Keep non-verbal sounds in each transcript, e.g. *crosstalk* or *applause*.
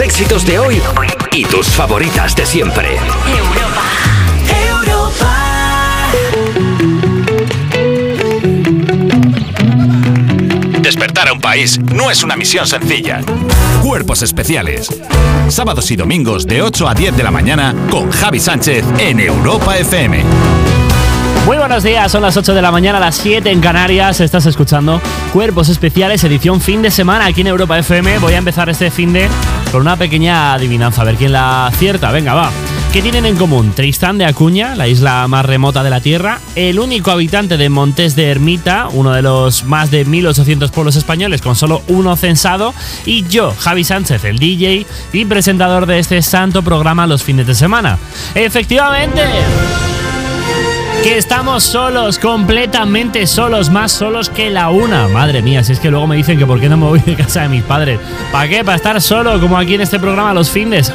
los éxitos de hoy y tus favoritas de siempre. Europa, Despertar a un país no es una misión sencilla. Cuerpos especiales. Sábados y domingos de 8 a 10 de la mañana con Javi Sánchez en Europa FM. Muy buenos días, son las 8 de la mañana, las 7 en Canarias. Estás escuchando Cuerpos Especiales, edición fin de semana aquí en Europa FM. Voy a empezar este fin de con una pequeña adivinanza, a ver quién la acierta. Venga, va. ¿Qué tienen en común? Tristán de Acuña, la isla más remota de la Tierra, el único habitante de Montes de Ermita, uno de los más de 1800 pueblos españoles con solo uno censado, y yo, Javi Sánchez, el DJ y presentador de este santo programa los fines de semana. Efectivamente que estamos solos, completamente solos, más solos que la una. Madre mía, si es que luego me dicen que por qué no me voy de casa de mis padres. ¿Para qué? ¿Para estar solo como aquí en este programa los fines?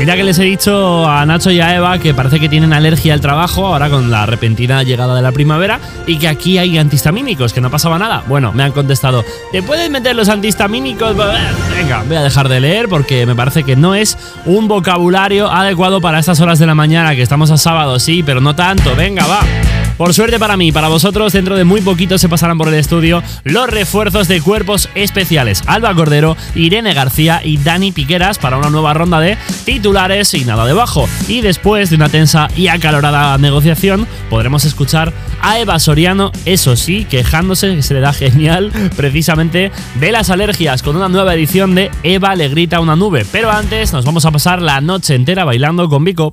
Mira que les he dicho a Nacho y a Eva que parece que tienen alergia al trabajo ahora con la repentina llegada de la primavera y que aquí hay antihistamínicos, que no pasaba nada. Bueno, me han contestado, ¿te puedes meter los antihistamínicos? Venga, voy a dejar de leer porque me parece que no es un vocabulario adecuado para estas horas de la mañana, que estamos a sábado, sí, pero no tanto. Venga, va. Por suerte para mí, para vosotros, dentro de muy poquito se pasarán por el estudio los refuerzos de cuerpos especiales. Alba Cordero, Irene García y Dani Piqueras para una nueva ronda de titulares y nada debajo. Y después de una tensa y acalorada negociación, podremos escuchar a Eva Soriano, eso sí, quejándose, que se le da genial, precisamente de las alergias, con una nueva edición de Eva le grita una nube. Pero antes nos vamos a pasar la noche entera bailando con Vico.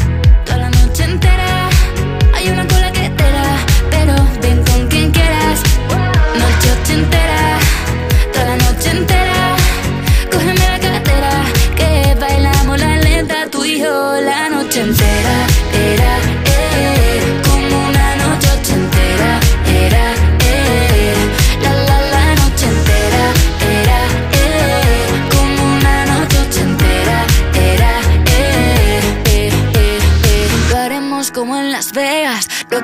Noche ochentera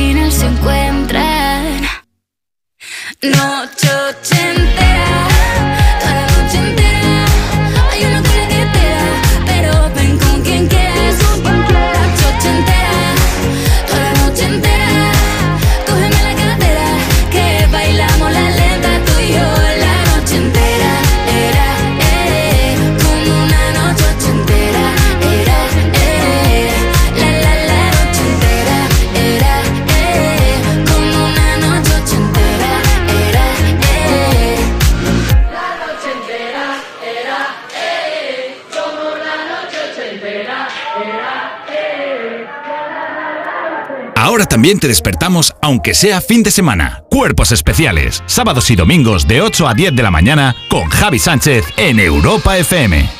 Final se encuentran. Noche también te despertamos aunque sea fin de semana. Cuerpos especiales, sábados y domingos de 8 a 10 de la mañana con Javi Sánchez en Europa FM.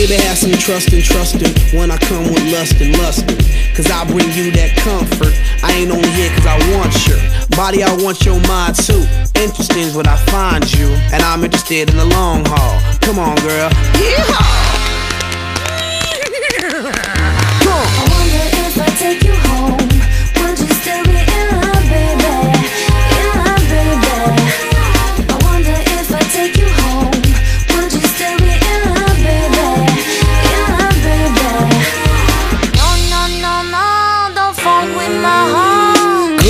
Baby, have some trust and trust trusting when I come with lust and lust. Cause I bring you that comfort. I ain't only here cause I want your body, I want your mind too. Interesting is what I find you, and I'm interested in the long haul. Come on, girl. Yeehaw! *laughs*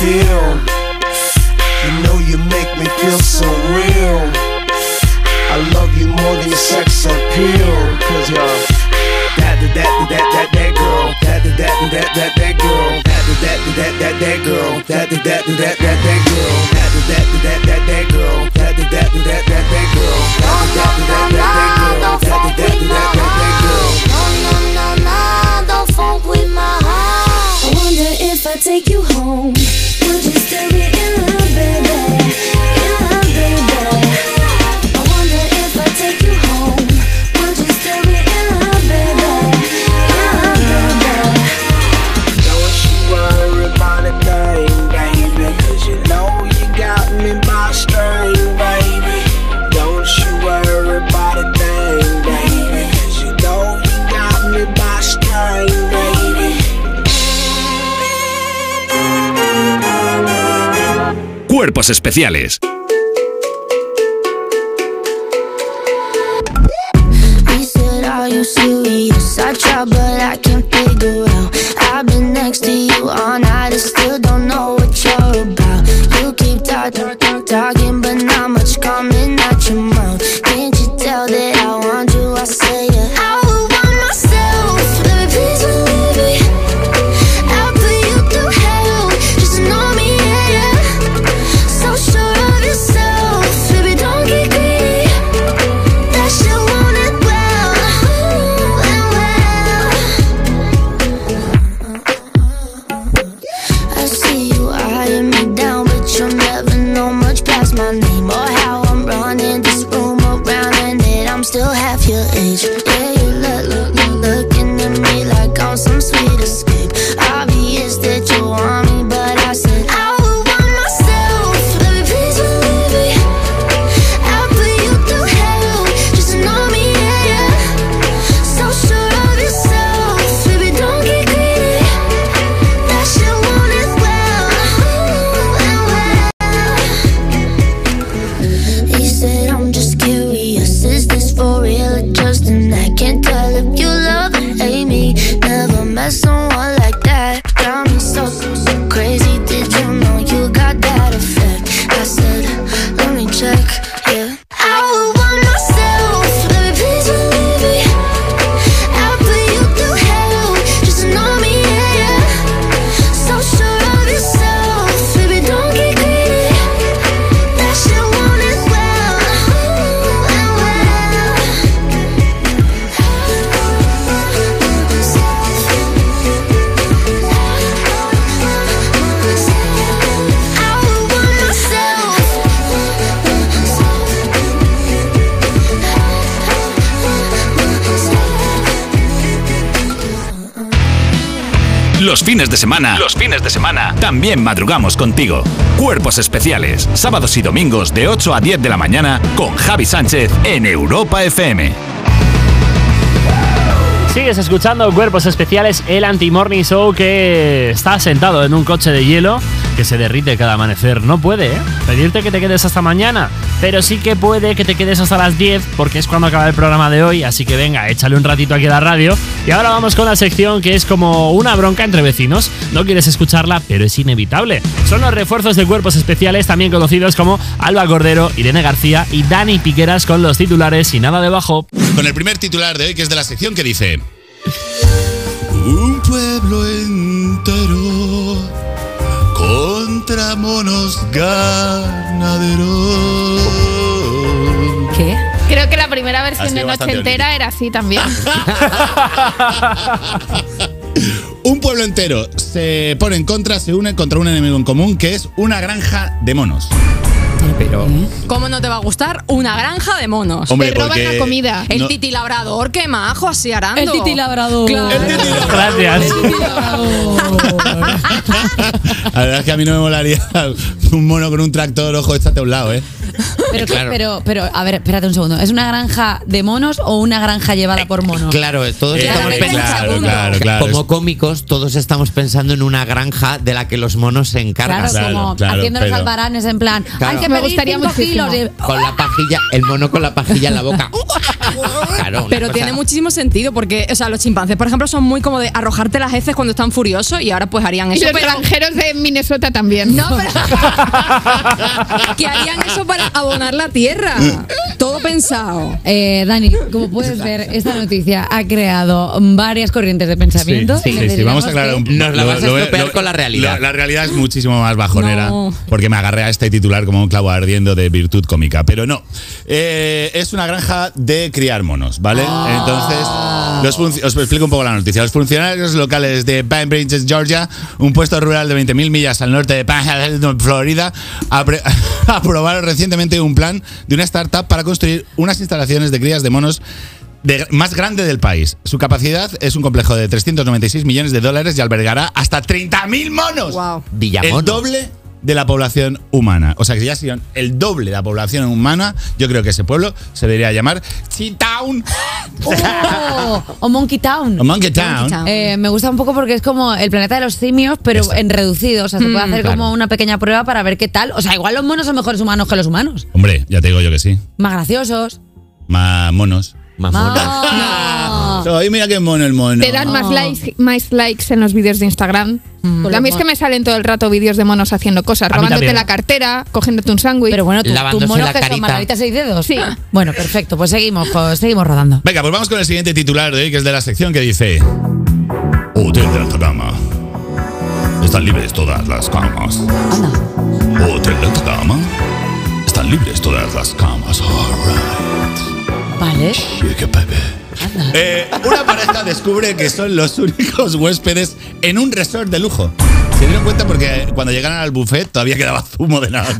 Feel. You know you make me feel so real. I love you more than sex appeal. Cause you're that, that, that, that, that, that girl. That, that, that, that, that, that girl. That, that, that, that, that, that girl. That, that, that, that, that, girl. That, that, that, that, that, girl. That, that, that, that, that, girl. That, that, that, that, that, girl. That, that, that, that, that girl. Take you home. Would you still be in love, baby? Especiales. Fines de semana, los fines de semana, también madrugamos contigo. Cuerpos especiales, sábados y domingos de 8 a 10 de la mañana con Javi Sánchez en Europa FM. Sigues escuchando Cuerpos Especiales, el anti-morning show que está sentado en un coche de hielo que se derrite cada amanecer. No puede, ¿eh? Pedirte que te quedes hasta mañana, pero sí que puede que te quedes hasta las 10 porque es cuando acaba el programa de hoy, así que venga, échale un ratito aquí a la radio. Y ahora vamos con la sección que es como una bronca entre vecinos. No quieres escucharla, pero es inevitable. Son los refuerzos de Cuerpos Especiales, también conocidos como Alba Cordero, Irene García y Dani Piqueras con los titulares y nada debajo. Con el primer titular de hoy, que es de la sección que dice... Un pueblo entero contra monos ganaderos. ¿Qué? Creo que la primera versión de Noche Entera era así también. *laughs* Un pueblo entero se pone en contra, se une contra un enemigo en común, que es una granja de monos. Pero. ¿Cómo no te va a gustar una granja de monos? Hombre, Te roban la comida. El no- titi labrador, qué majo, así arando. El titi labrador. Claro. Gracias. *laughs* La verdad es que a mí no me molaría *laughs* un mono con un tractor, ojo, échate a un lado, ¿eh? Pero, pero, pero, a ver, espérate un segundo. ¿Es una granja de monos o una granja llevada por monos? Claro, todos Eh, estamos pensando. claro, segundo. claro, claro. Como cómicos, todos estamos pensando en una granja de la que los monos se encargan. Claro, Claro, como claro, haciendo los pero- albaranes en plan. Claro. Hay que Me gustaría cinco kilos. y- Con la pajilla, el mono con la pajilla en la boca. *laughs* Claro, Pero cosa- tiene muchísimo sentido porque, o sea, los chimpancés, por ejemplo, son muy como de arrojarte las heces cuando están furiosos y ahora pues harían Y eso. los pero- granjeros de Minnesota también. No, pero *laughs* *laughs* que harían eso para abonar la tierra. Todo pensado. Eh, Dani, como puedes *laughs* ver, esta noticia ha creado varias corrientes de pensamiento. Sí, sí, sí, vamos a aclarar un poco. Nos la vas a estropear lo- con la realidad. lo- la realidad es muchísimo más bajonera. No. Porque me agarré a este titular como un clavo ardiendo de virtud cómica. Pero no. Eh, es una granja de criar monos, ¿vale? Entonces, los os explico un poco la noticia. Los funcionarios locales de Pine Bridges, Georgia, un puesto rural de 20.000 millas al norte de Pine, Florida, *laughs* aprobaron recientemente un plan de una startup para construir unas instalaciones de crías de monos de- más grande del país. Su capacidad es un complejo de 396 millones de dólares y albergará hasta 30.000 monos. Wow. El doble de la población humana. O sea que si ya serían el doble de la población humana, yo creo que ese pueblo se debería llamar Chi-Town *laughs* Oh, o Monkey Town. o Monkey Town. Town. Eh, me gusta un poco porque es como el planeta de los simios, pero Exacto. en reducido. O sea, se puede hacer claro. como una pequeña prueba para ver qué tal. O sea, igual los monos son mejores humanos que los humanos. Hombre, ya te digo yo que sí. Más graciosos. Más monos. Más monos. No. Ay, *laughs* mira qué mono el mono. Te dan más likes, más likes en los vídeos de Instagram. Con a mí es que me salen todo el rato vídeos de monos haciendo cosas, A mí robándote también. la cartera, cogiéndote un sándwich. Pero bueno, ¿tu- tus Lavándose monos la que son carita. seis dedos. Sí. *laughs* Bueno, perfecto. Pues seguimos, pues seguimos rodando. Venga, pues vamos con el siguiente titular de hoy, que es de la sección que dice: Hotel de alta gama. Están libres todas las camas. Hotel de alta gama. Están libres todas las camas. Alright. Vale. Yeah, baby. Eh, una pareja descubre que son los únicos huéspedes en un resort de lujo. Se dieron cuenta porque cuando llegaron al buffet todavía quedaba zumo de naranja.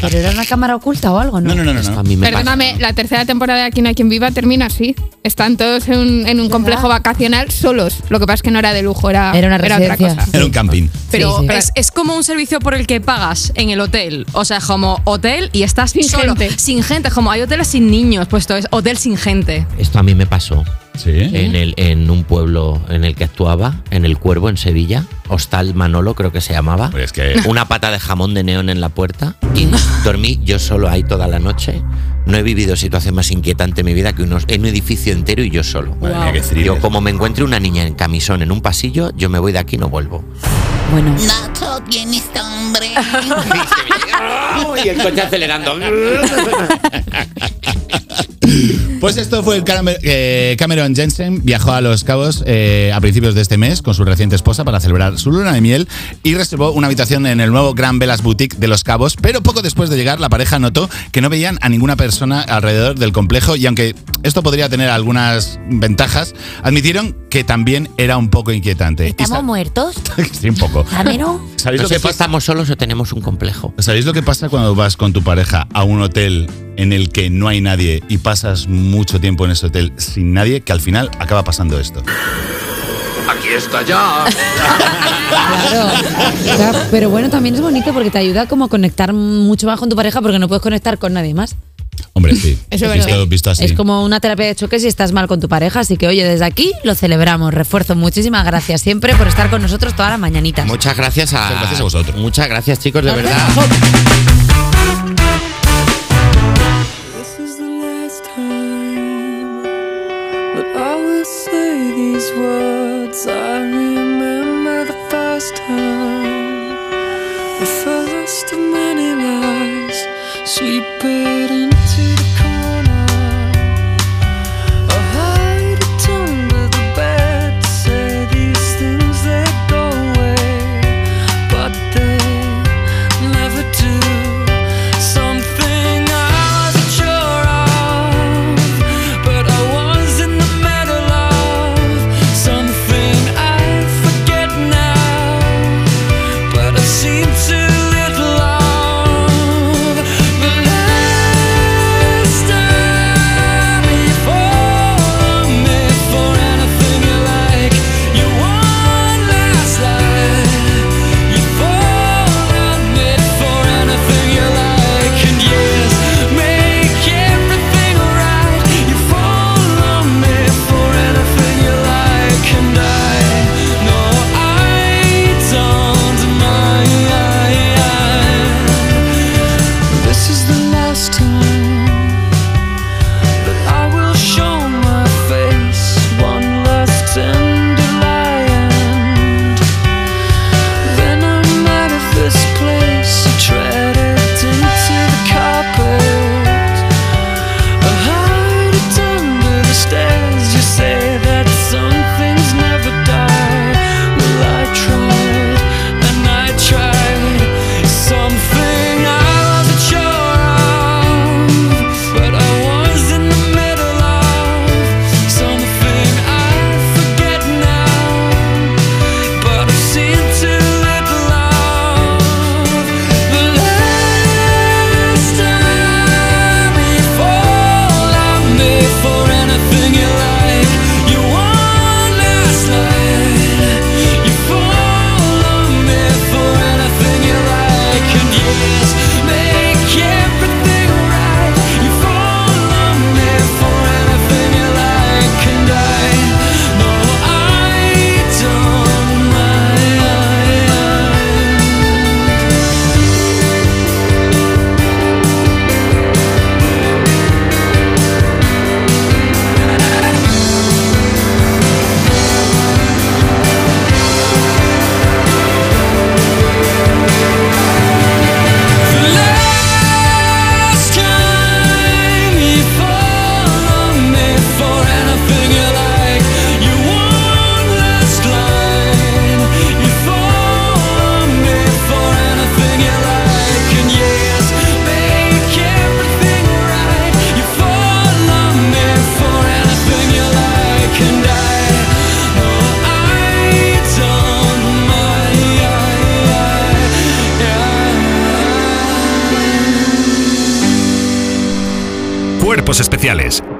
¿Pero era una cámara oculta o algo, no? No, no, no, no. Perdóname, la tercera temporada de Aquí no hay quien viva termina así. Están todos en un, en un complejo vacacional solos. Lo que pasa es que no era de lujo, era, Era una otra residencia. cosa. Era un camping. Pero Sí, sí. Es, es como un servicio por el que pagas en el hotel. O sea, como hotel y estás Sin solo. gente. Sin gente. Como hay hoteles sin niños, pues esto es hotel sin gente. Esto a mí me pasó Sí. en, el, en un pueblo en el que actuaba, en El Cuervo, en Sevilla. Hostal Manolo, creo que se llamaba. Pues es que- Una pata de jamón de neón en la puerta. Y dormí yo solo ahí toda la noche. No he vivido situación más inquietante en mi vida que unos, en un edificio entero y yo solo. Yo, como me encuentre una niña en camisón en un pasillo, yo me voy de aquí y no vuelvo. Bueno. Nacho, ¿tienes hambre? y el coche acelerando. *laughs* *coughs* Pues esto fue el Camer- eh, Cameron Jensen. Viajó a Los Cabos eh, a principios de este mes con su reciente esposa para celebrar su luna de miel y reservó una habitación en el nuevo Gran Velas Boutique de Los Cabos. Pero poco después de llegar, la pareja notó que no veían a ninguna persona alrededor del complejo y aunque esto podría tener algunas ventajas, admitieron que también era un poco inquietante. ¿Estamos muertos? *laughs* sí, un poco. ¿Ramiro? ¿Sabéis No lo que si pasa? estamos solos o tenemos un complejo. ¿Sabéis lo que pasa cuando vas con tu pareja a un hotel en el que no hay nadie y pasas mucho tiempo en ese hotel sin nadie, que al final acaba pasando esto. Aquí está ya. claro. O sea, pero bueno, también es bonito porque te ayuda como a conectar mucho más con tu pareja porque no puedes conectar con nadie más. Hombre, sí. *laughs* Eso es visto, visto así. Es como una terapia de choque si estás mal con tu pareja. Así que, oye, desde aquí lo celebramos. Refuerzo, muchísimas gracias siempre por estar con nosotros todas las mañanitas. Muchas gracias a, gracias a vosotros. Muchas gracias, chicos, de verdad. words I remember the first time. The first of many lies She put in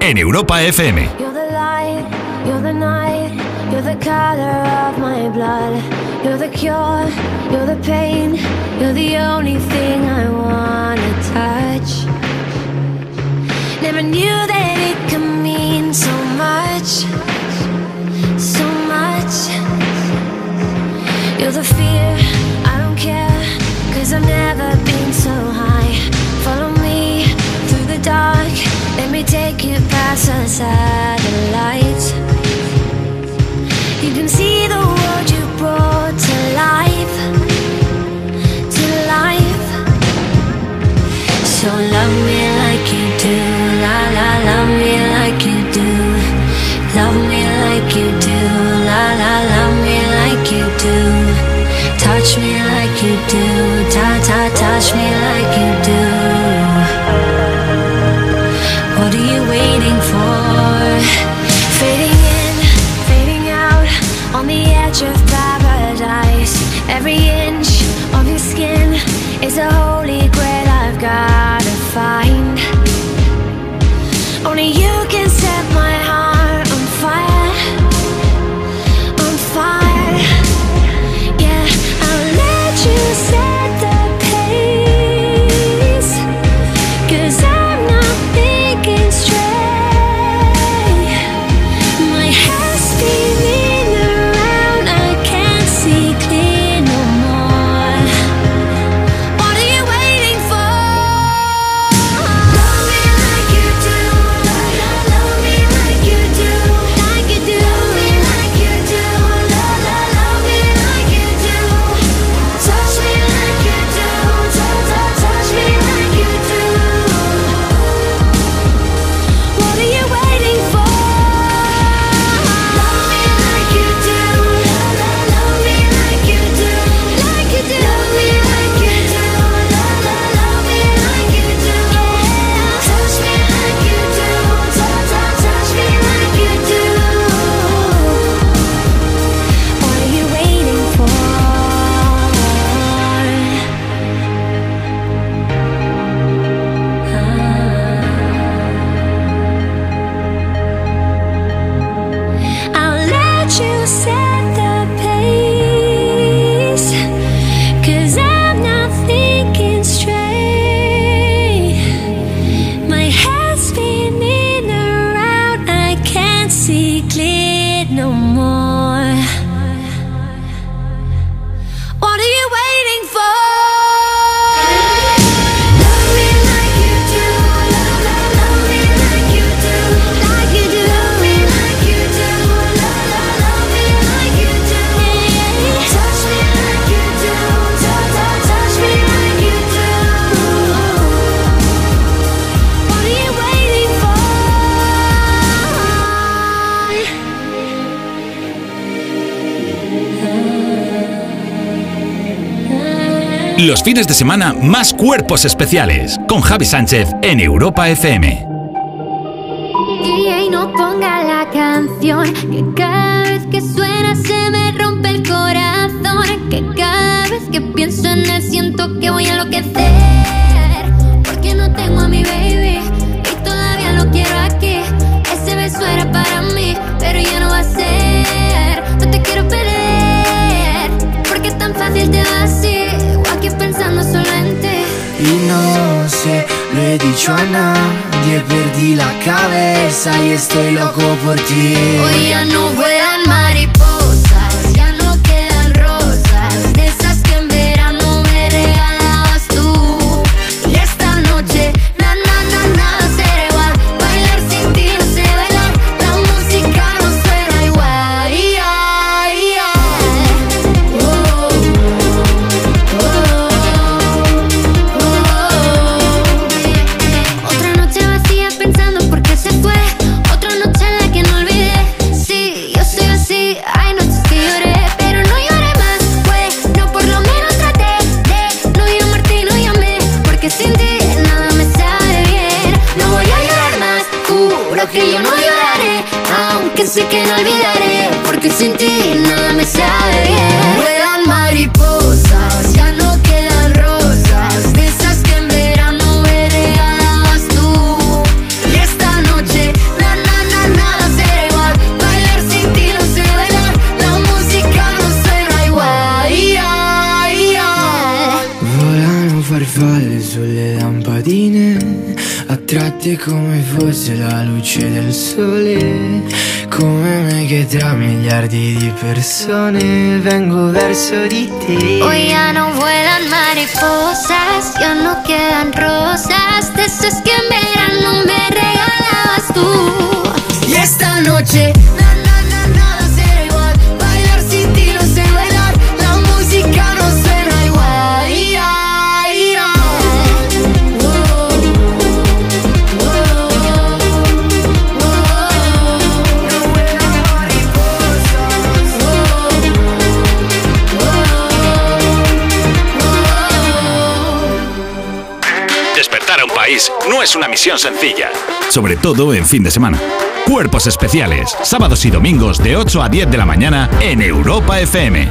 en Europa FM. see clear no more. Los fines de semana más cuerpos especiales con Javi Sánchez en Europa FM. Y no ponga la canción que cada vez que suena se me rompe el corazón. Que cada vez que pienso en él siento que voy a enloquecer. Porque no tengo a mi baby y todavía lo quiero aquí. Ese beso era para mí, pero ya no va a ser. No te quiero perder, porque tan fácil te va. O Y no sé, lo he dicho a nadie, perdí la cabeza y estoy loco por ti. Hoy ya no vuelan mariposas, fosse la luce del sole. Come me che tra miliardi di persone vengo verso di te. Hoy ya no vuelan mariposas, ya no quedan rosas, no es una misión sencilla, sobre todo en fin de semana. Cuerpos especiales, sábados y domingos de 8 a 10 de la mañana en Europa FM.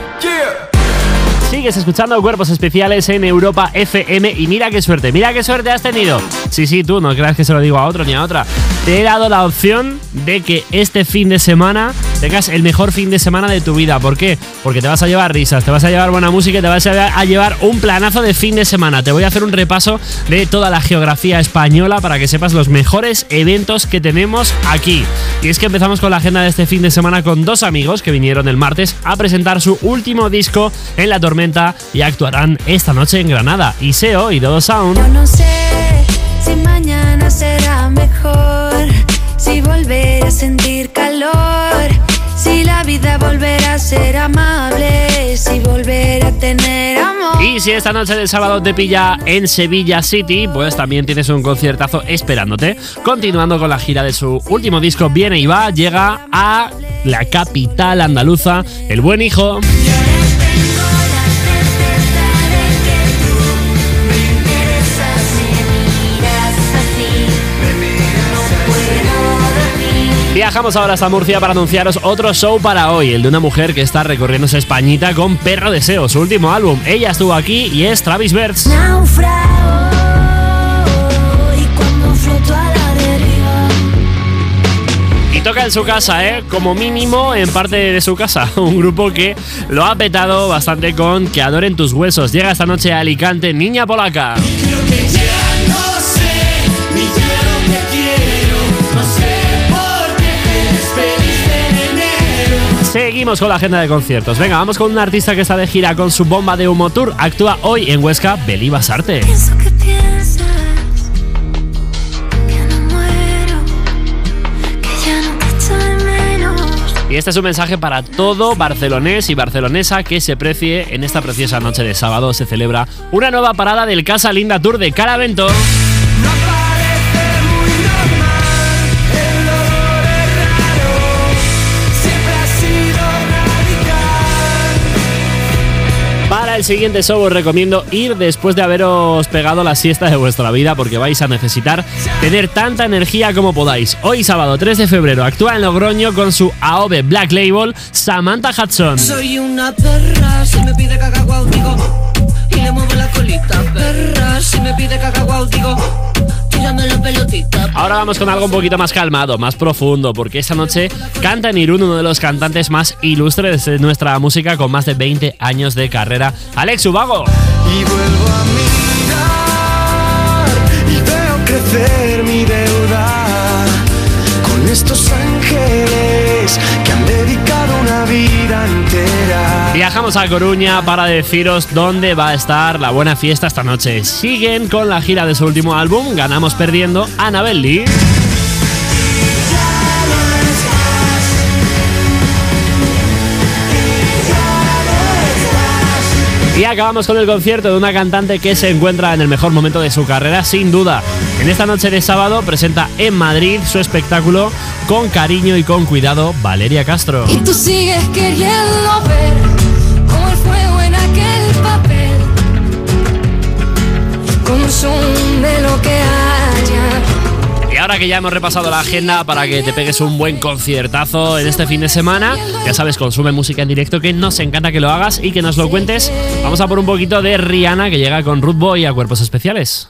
Sigues escuchando Cuerpos Especiales en Europa FM y mira qué suerte, mira qué suerte has tenido. Sí, sí, tú, no creas que se lo digo a otro ni a otra. Te he dado la opción de que este fin de semana tengas el mejor fin de semana de tu vida. ¿Por qué? Porque te vas a llevar risas, te vas a llevar buena música y te vas a llevar un planazo de fin de semana. Te voy a hacer un repaso de toda la geografía española para que sepas los mejores eventos que tenemos aquí. Y es que empezamos con la agenda de este fin de semana con dos amigos que vinieron el martes a presentar su último disco en La Tormenta y actuarán esta noche en Granada. Iseo y Dodo Sound. Yo no sé si mañana será mejor, si volveré a sentir calor, Y si esta noche de sábado te pilla en Sevilla City, pues también tienes un conciertazo esperándote. Continuando con la gira de su último disco, Viene y va, llega a la capital andaluza, El Buen Hijo. Viajamos ahora hasta Murcia para anunciaros otro show para hoy, el de una mujer que está recorriéndose Españita con Perro Deseo, su último álbum. Ella estuvo aquí y es Travis deriva. Y toca en su casa, ¿eh? Como mínimo en parte de su casa. *laughs* Un grupo que lo ha petado bastante con Que adoren tus huesos. Llega esta noche a Alicante, Niña Polaca. Seguimos con la agenda de conciertos. Venga, vamos con un artista que está de gira con su bomba de humo tour. Actúa hoy en Huesca, Beli Basarte. Y este es un mensaje para todo barcelonés y barcelonesa que se precie en esta preciosa noche de sábado. Se celebra una nueva parada del Casa Linda Tour de Caravento. El siguiente show os recomiendo ir después de haberos pegado la siesta de vuestra vida porque vais a necesitar tener tanta energía como podáis. Hoy sábado 3 de febrero actúa en Logroño con su AOB Black Label Samantha Hudson. Soy una perra, si me pide Y le muevo la colita, perra, si me pide cacahuau digo Tírame la pelotita Ahora vamos con algo un poquito más calmado, más profundo, porque esta noche canta en Irún uno de los cantantes más ilustres de nuestra música con más de 20 años de carrera, Alex Ubago. Y vuelvo a mirar y veo crecer mi deuda con estos Viajamos a Coruña para deciros dónde va a estar la buena fiesta esta noche. Siguen con la gira de su último álbum, Ganamos Perdiendo, Annabel Lee. Y acabamos con el concierto de una cantante que se encuentra en el mejor momento de su carrera, sin duda. En esta noche de sábado presenta en Madrid su espectáculo con cariño y con cuidado Valeria Castro. Y tú sigues queriendo ver de lo que haya. Y ahora que ya hemos repasado la agenda para que te pegues un buen conciertazo en este fin de semana, ya sabes, consume música en directo que nos encanta que lo hagas y que nos lo cuentes. Vamos a por un poquito de Rihanna que llega con Root Boy a Cuerpos Especiales.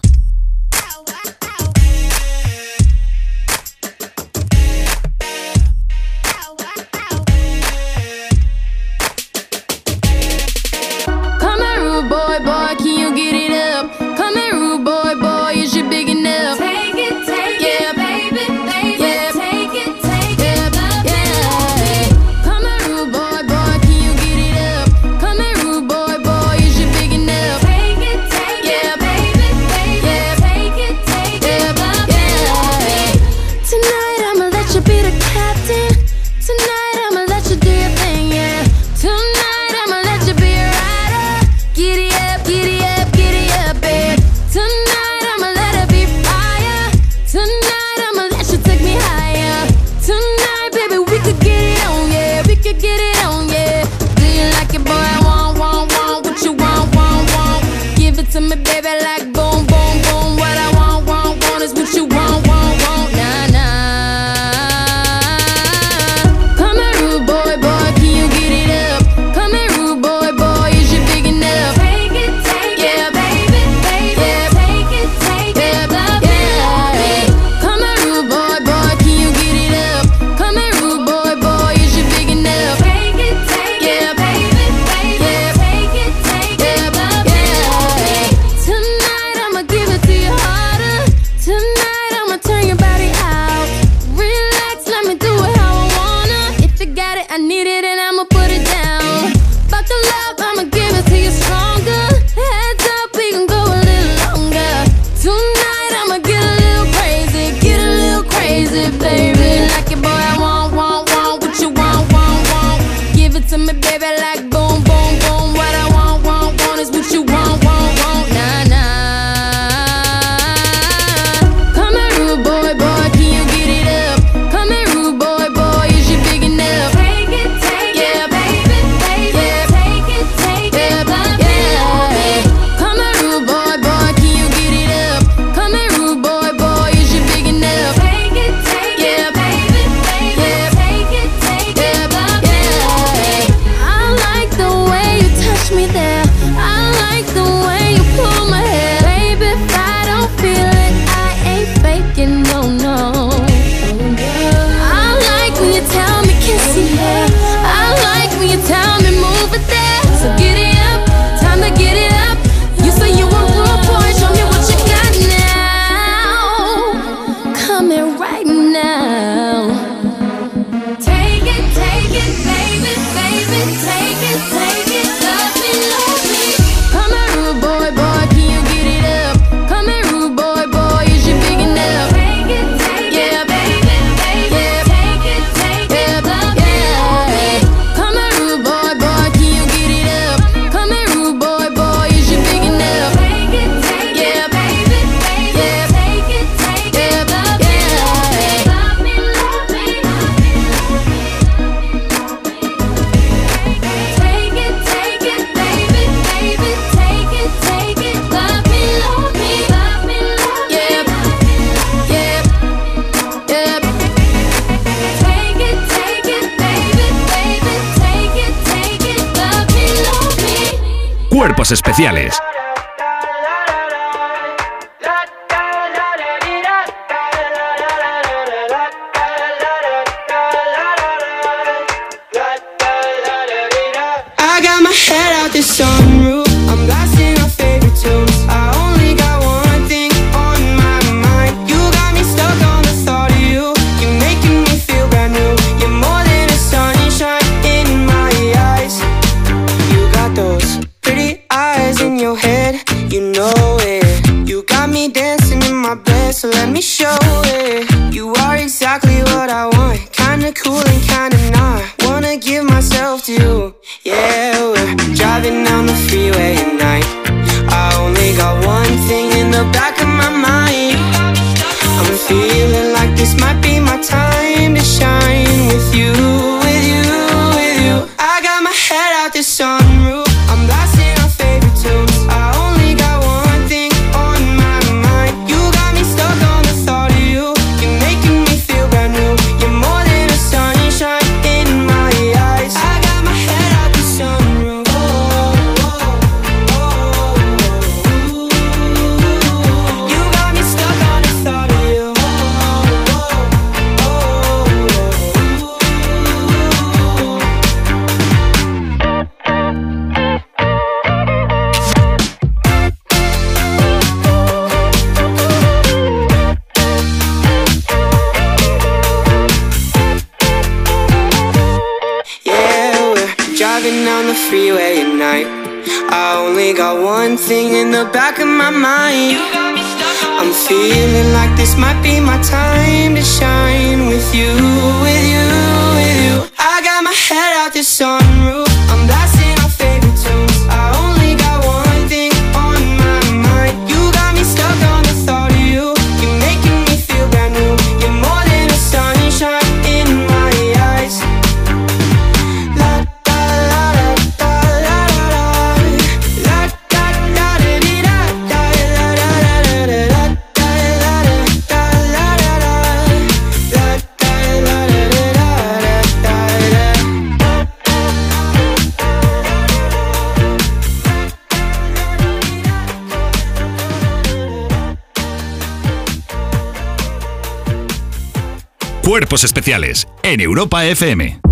En Europa FM.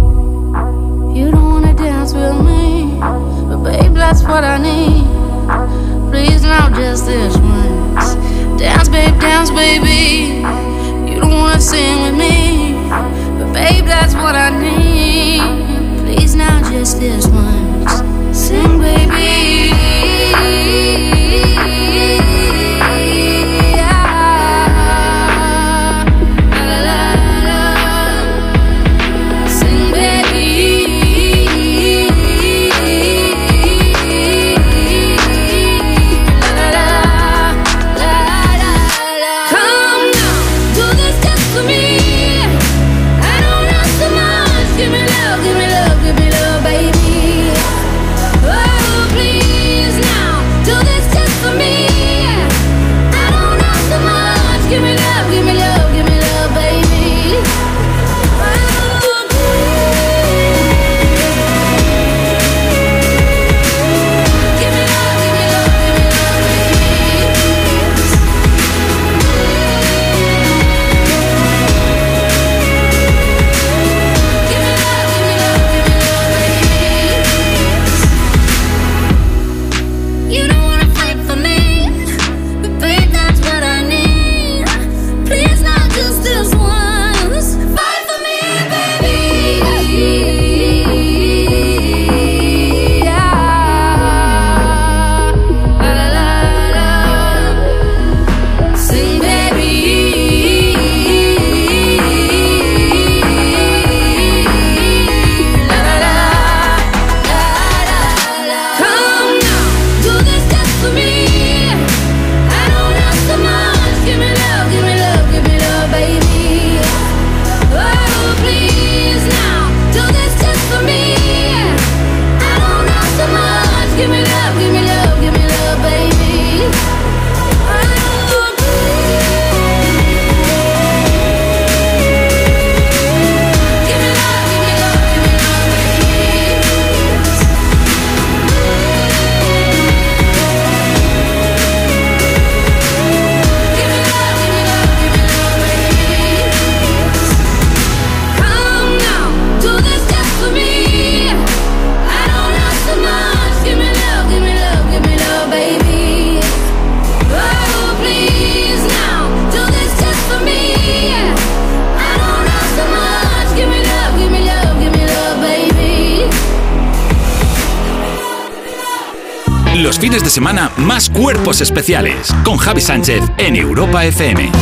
Cuerpos especiales. Con Javi Sánchez en Europa FM.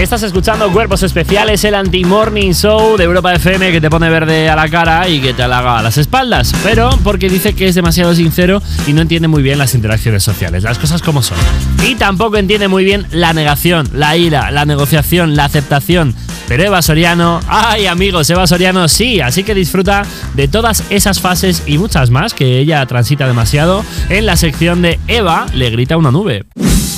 Estás escuchando Cuerpos Especiales, el anti-morning show de Europa FM que te pone verde a la cara y que te halaga a las espaldas. Pero porque dice que es demasiado sincero y no entiende muy bien las interacciones sociales, las cosas como son. Y tampoco entiende muy bien la negación, la ira, la negociación, la aceptación. Pero Eva Soriano, ay amigos, Eva Soriano sí, así que disfruta de todas esas fases y muchas más que ella transita demasiado en la sección de Eva le grita una nube.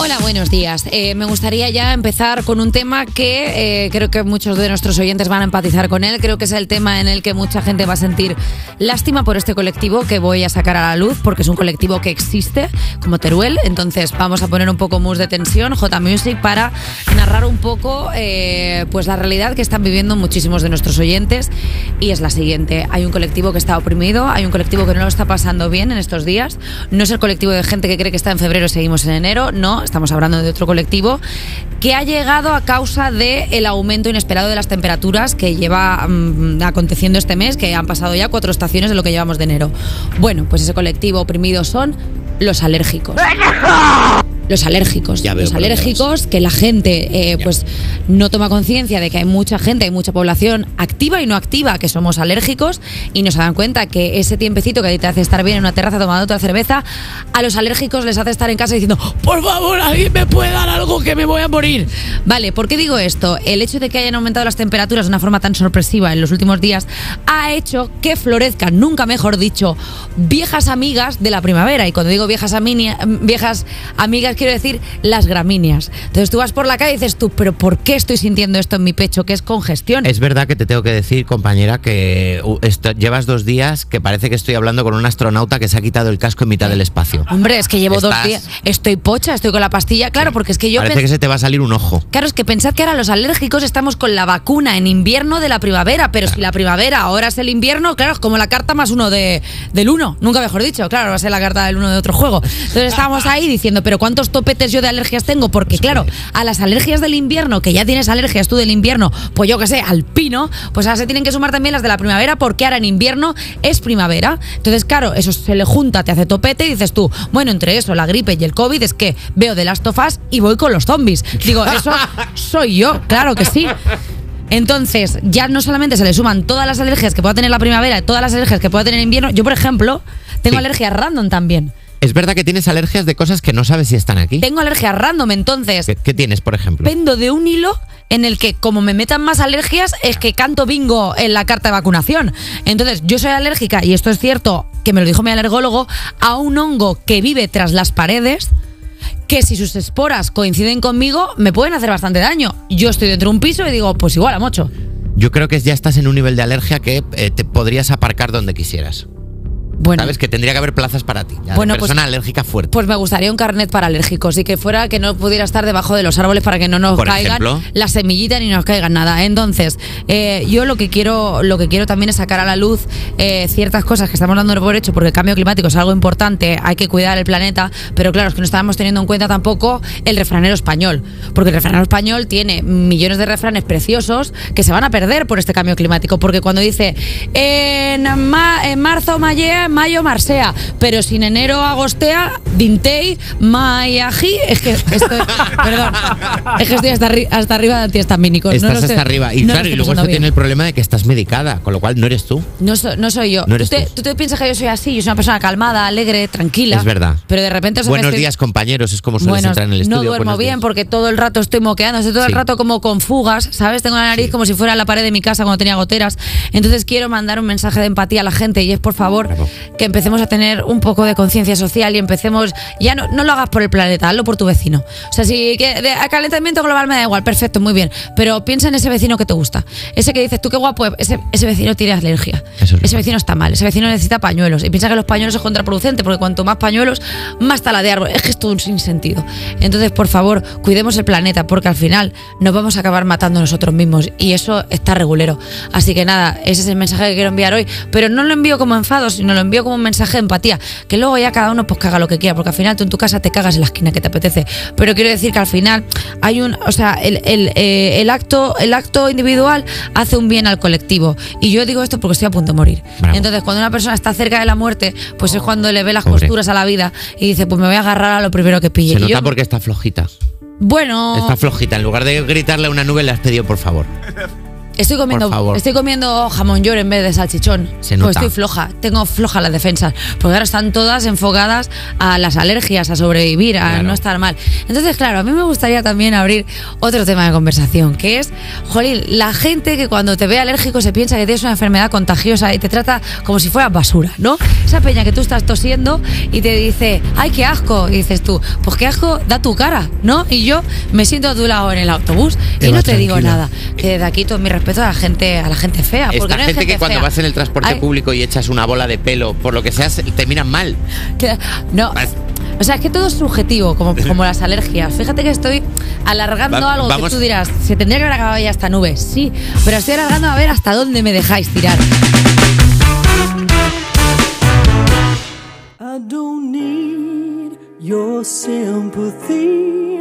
Hola, buenos días. Eh, me gustaría ya empezar con un tema que eh, creo que muchos de nuestros oyentes van a empatizar con él. Creo que es el tema en el que mucha gente va a sentir lástima por este colectivo que voy a sacar a la luz, porque es un colectivo que existe, como Teruel. Entonces vamos a poner un poco mus de tensión, J Music, para narrar un poco eh, pues la realidad que están viviendo muchísimos de nuestros oyentes. Y es la siguiente. Hay un colectivo que está oprimido, hay un colectivo que no lo está pasando bien en estos días. No es el colectivo de gente que cree que está en febrero y seguimos en enero, no estamos hablando de otro colectivo, que ha llegado a causa del el aumento inesperado de las temperaturas que lleva mm, aconteciendo este mes, que han pasado ya cuatro estaciones de lo que llevamos de enero. Bueno, pues ese colectivo oprimido son los alérgicos. *laughs* Los alérgicos. Ya los alérgicos que la gente eh, pues no toma conciencia de que hay mucha gente, hay mucha población activa y no activa que somos alérgicos y no se dan cuenta que ese tiempecito que te hace estar bien en una terraza tomando otra cerveza, a los alérgicos les hace estar en casa diciendo, por favor, alguien me puede dar algo que me voy a morir. Vale, ¿por qué digo esto? El hecho de que hayan aumentado las temperaturas de una forma tan sorpresiva en los últimos días ha hecho que florezcan, nunca mejor dicho, viejas amigas de la primavera. Y cuando digo viejas, viejas amigas, quiero decir las gramíneas. Entonces tú vas por la calle y dices tú, pero ¿por qué estoy sintiendo esto en mi pecho? Que es congestión. Es verdad que te tengo que decir, compañera, que esto- llevas dos días que parece que estoy hablando con un astronauta que se ha quitado el casco en mitad del espacio. Hombre, es que llevo dos días. Estoy pocha, estoy con la pastilla. Claro, porque es que yo Parece que se te va a salir un ojo. Claro, es que pensad que ahora los alérgicos estamos con la vacuna en invierno de la primavera, pero si la primavera ahora es el invierno, claro, es como la carta más uno de, del uno, nunca mejor dicho, claro, va a ser la carta del uno de otro juego. Entonces estábamos ahí diciendo, pero ¿cuántos topetes yo de alergias tengo? Porque claro, a las alergias del invierno, que ya tienes alergias tú del invierno, pues yo que sé, al pino, pues ahora se tienen que sumar también las de la primavera, porque ahora en invierno es primavera. Entonces, claro, eso se le junta, te hace topete y dices tú, bueno, entre eso, la gripe y el COVID, es que veo de las tofas y voy con los zombies. Digo, eso *laughs* soy yo, claro que sí. Entonces, ya no solamente se le suman todas las alergias que pueda tener la primavera, todas las alergias que pueda tener en invierno. Yo, por ejemplo, tengo alergias random también. Es verdad que tienes alergias de cosas que no sabes si están aquí. Tengo alergias random, entonces ¿Qué, qué tienes, por ejemplo? pendo de un hilo en el que como me metan más alergias es que canto bingo en la carta de vacunación. Entonces, yo soy alérgica, y esto es cierto, que me lo dijo mi alergólogo, a un hongo que vive tras las paredes que si sus esporas coinciden conmigo me pueden hacer bastante daño. Yo estoy dentro de un piso y digo, pues igual a mocho. Yo creo que ya estás en un nivel de alergia que eh, te podrías aparcar donde quisieras. Bueno. Sabes que tendría que haber plazas para ti. ya Bueno, pues- persona alérgica fuerte. Pues me gustaría un carnet para alérgicos y que fuera que no pudiera estar debajo de los árboles para que no nos Por caigan ejemplo. las semillitas ni nos caigan nada. Entonces, eh, yo lo que quiero, lo que quiero también es sacar a la luz eh, ciertas cosas que estamos dando por hecho, porque el cambio climático es algo importante, hay que cuidar el planeta, pero claro, es que no estábamos teniendo en cuenta tampoco el refranero español, porque el refranero español tiene millones de refranes preciosos que se van a perder por este cambio climático, porque cuando dice en, ma- en marzo, mayo, marsea, pero sin enero, agostea, dintei, mayaji, es que estoy, *laughs* perdón, es que estoy hasta, arri- hasta arriba de antihistamínicos. Estás no hasta arriba. Y no claro, y luego esto tiene el problema de que estás medicada, con lo cual no eres tú. No, so- no soy yo. No eres ¿Tú, te, tú. tú te piensas que yo soy así? Yo soy una persona calmada, alegre, tranquila. Es verdad. Pero de repente... Buenos estoy- días, compañeros, es como sueles Bueno, entrar en el estudio. no duermo bien días. porque todo el rato estoy moqueando, estoy todo el rato como con fugas, ¿sabes? Tengo la nariz como si fuera la pared de mi casa cuando tenía goteras. Entonces quiero mandar un mensaje de empatía a la gente y es por favor que empecemos a tener un poco de conciencia social y empecemos, ya no, no lo hagas por el planeta, hazlo por tu vecino. O sea, si que de, a calentamiento global me da igual, perfecto, muy bien, pero piensa en ese vecino que te gusta. Ese que dices tú qué guapo, ese, ese vecino tiene alergia. ese vecino está mal, ese vecino necesita pañuelos y piensa que los pañuelos es contraproducente porque cuanto más pañuelos, más tala de árbol. Es que es todo un sinsentido. Entonces, por favor, cuidemos el planeta porque al final nos vamos a acabar matando nosotros mismos y eso está regulero. Así que nada, ese es el mensaje que quiero enviar hoy, pero no lo envío como enfado, sino lo envío como un mensaje de empatía. Que luego ya cada uno pues haga lo que quiera, porque al final tú en tu casa te cagas en la esquina que te apetece. Pero quiero decir que al final hay un. O sea, el, el, eh, el acto, el acto individual hace un bien al colectivo. Y yo digo esto porque estoy a punto de morir. Bravo. Entonces, cuando una persona está cerca de la muerte, pues es cuando le ve las Pobre. costuras a la vida y dice, pues me voy a agarrar a lo primero que pille. Se Y nota yo- porque está flojita. bueno, Está flojita. En lugar de gritarle a una nube, le has pedido por favor. *laughs* Estoy comiendo, estoy comiendo jamón york en vez de salchichón. Se Pues nota. estoy floja, tengo floja las defensas. Porque ahora están todas enfocadas a las alergias, a sobrevivir, a Claro. no estar mal. Entonces, claro, a mí me gustaría también abrir otro tema de conversación, que es, jolín, la gente que cuando te ve alérgico se piensa que tienes una enfermedad contagiosa y te trata como si fueras basura, ¿no? Esa peña que tú estás tosiendo y te dice, ay, qué asco. Y dices tú, pues qué asco da tu cara, ¿no? Y yo me siento a tu lado en el autobús Te y no te digo tranquila. nada. Que desde aquí todo mi respeto a la gente, a la gente fea. Porque Esta no hay gente, gente que cuando fea. vas en el transporte Hay- público y echas una bola de pelo, por lo que sea, se- te miran mal. que- no. O sea, es que todo es subjetivo, como, *laughs* como las alergias. Fíjate que estoy alargando Va- algo vamos- que tú dirás, se tendría que haber acabado ya esta nube. Sí, pero estoy alargando a ver hasta dónde me dejáis tirar. I don't need your sympathy.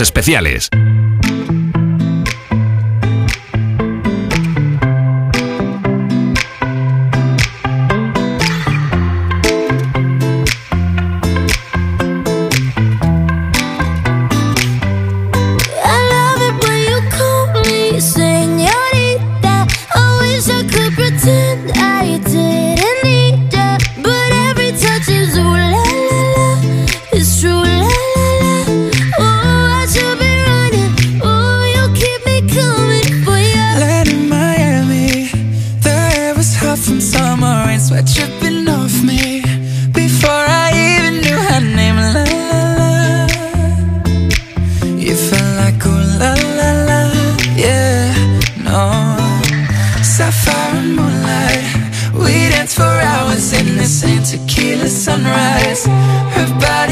Especiales. reminiscing tequila sunrise. Her body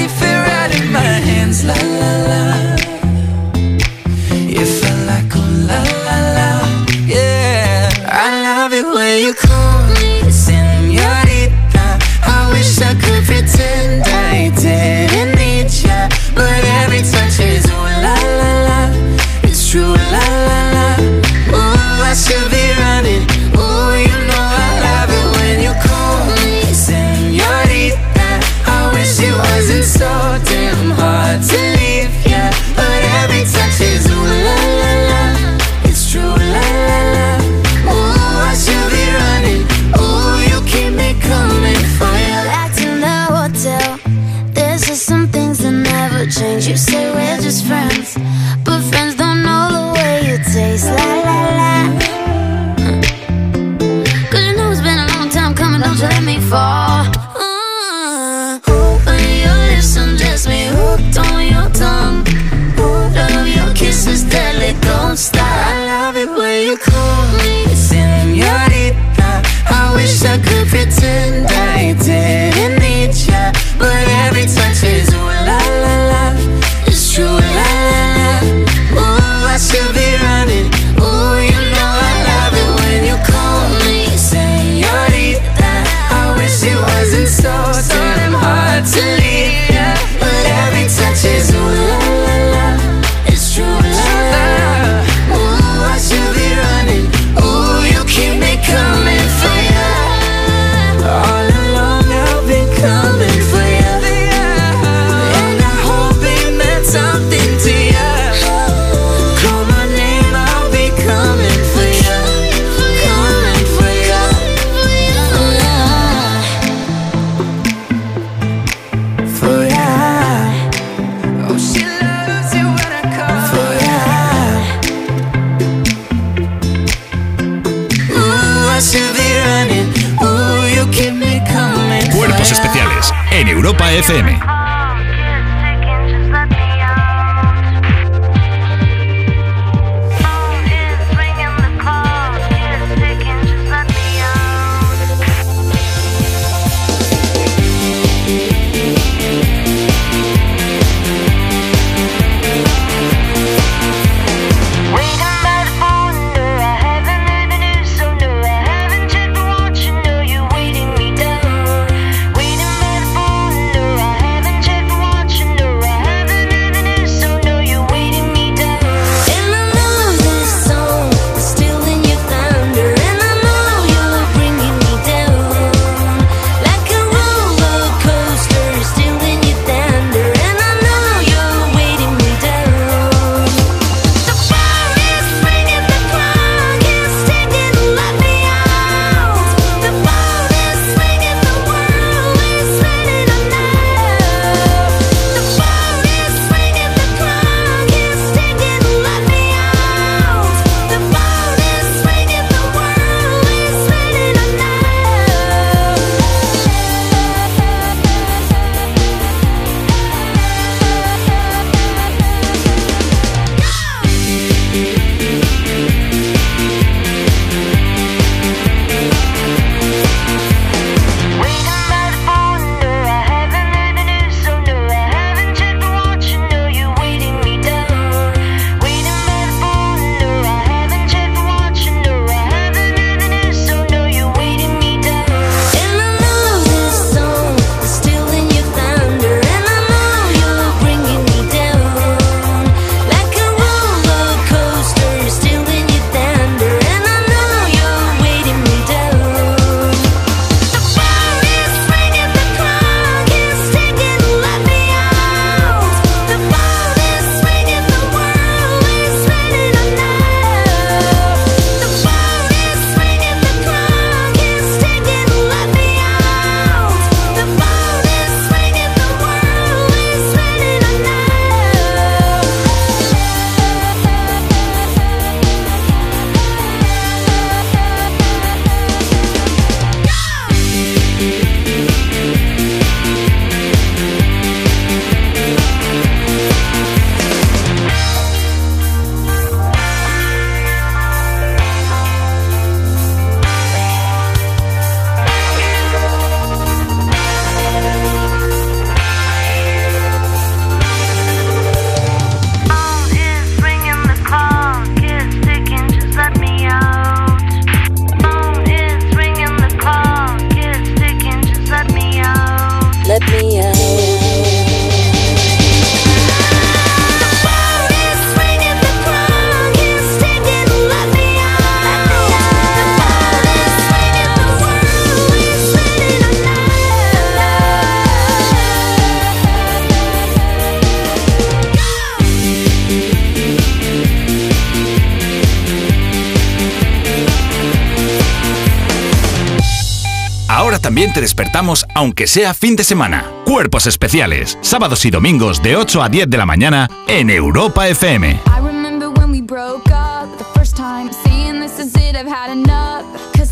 despertamos aunque sea fin de semana. Cuerpos Especiales, sábados y domingos de 8 a 10 de la mañana en Europa FM.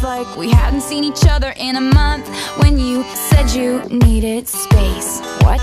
Like we hadn't seen each other in a month. When you said you needed space, what?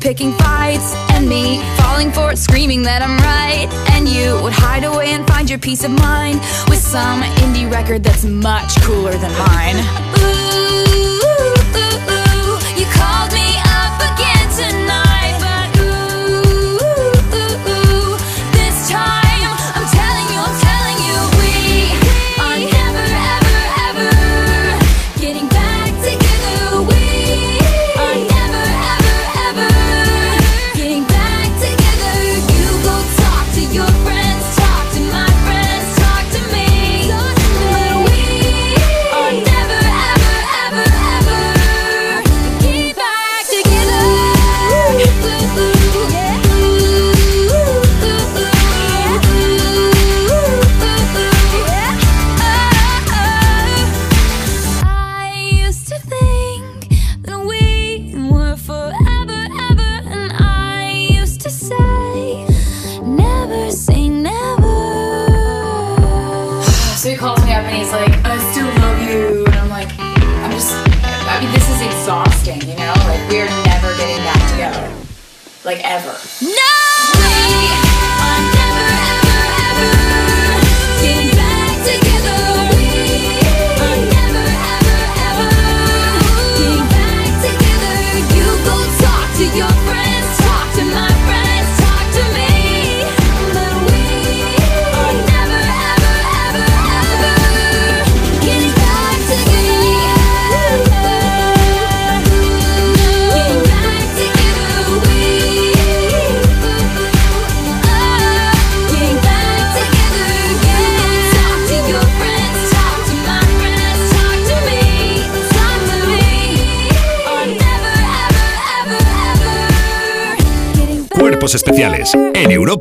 picking fights and me falling for it, screaming that I'm right. And you would hide away and find your peace of mind with some indie record that's much cooler than mine. Ooh,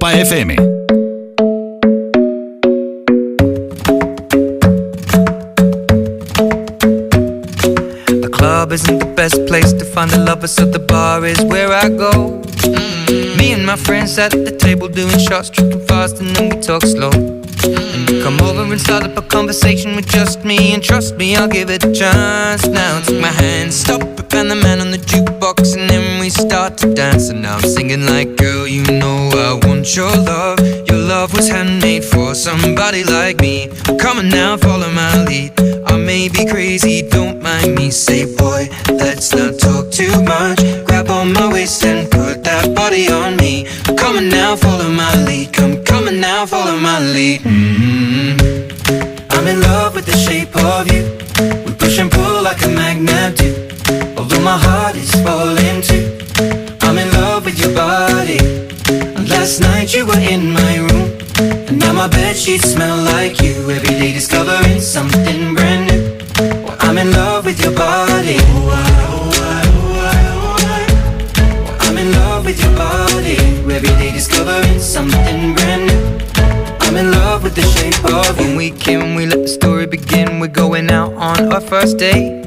Europa FM. The club isn't the best place to find a lover, so the bar is where I go. Me and my friends at the table doing shots, tripping fast, and then we talk slow. And come over and start up a conversation with just me, and trust me, I'll give it a chance. Now take my hand, stop and the man on and then we start to dance. And I'm singing like, girl, you know I want your love. Your love was handmade for somebody like me. Come on now, follow my lead. I may be crazy, don't mind me. Say, boy, let's not talk too much. Grab on my waist and put that body on me. Come on now, follow my lead. Come, come on now, follow my lead. mm I'm in love with the shape of you. We push and pull like a magnet do. My heart is falling too. I'm in love with your body. And last night you were in my room. And now my bed sheets smell like you. Every day discovering something brand new. Well, I'm in love with your body. I'm in love with your body. Every day discovering something brand new. I'm in love with the shape of you. When we came, we let the story begin. We're going out on our first date.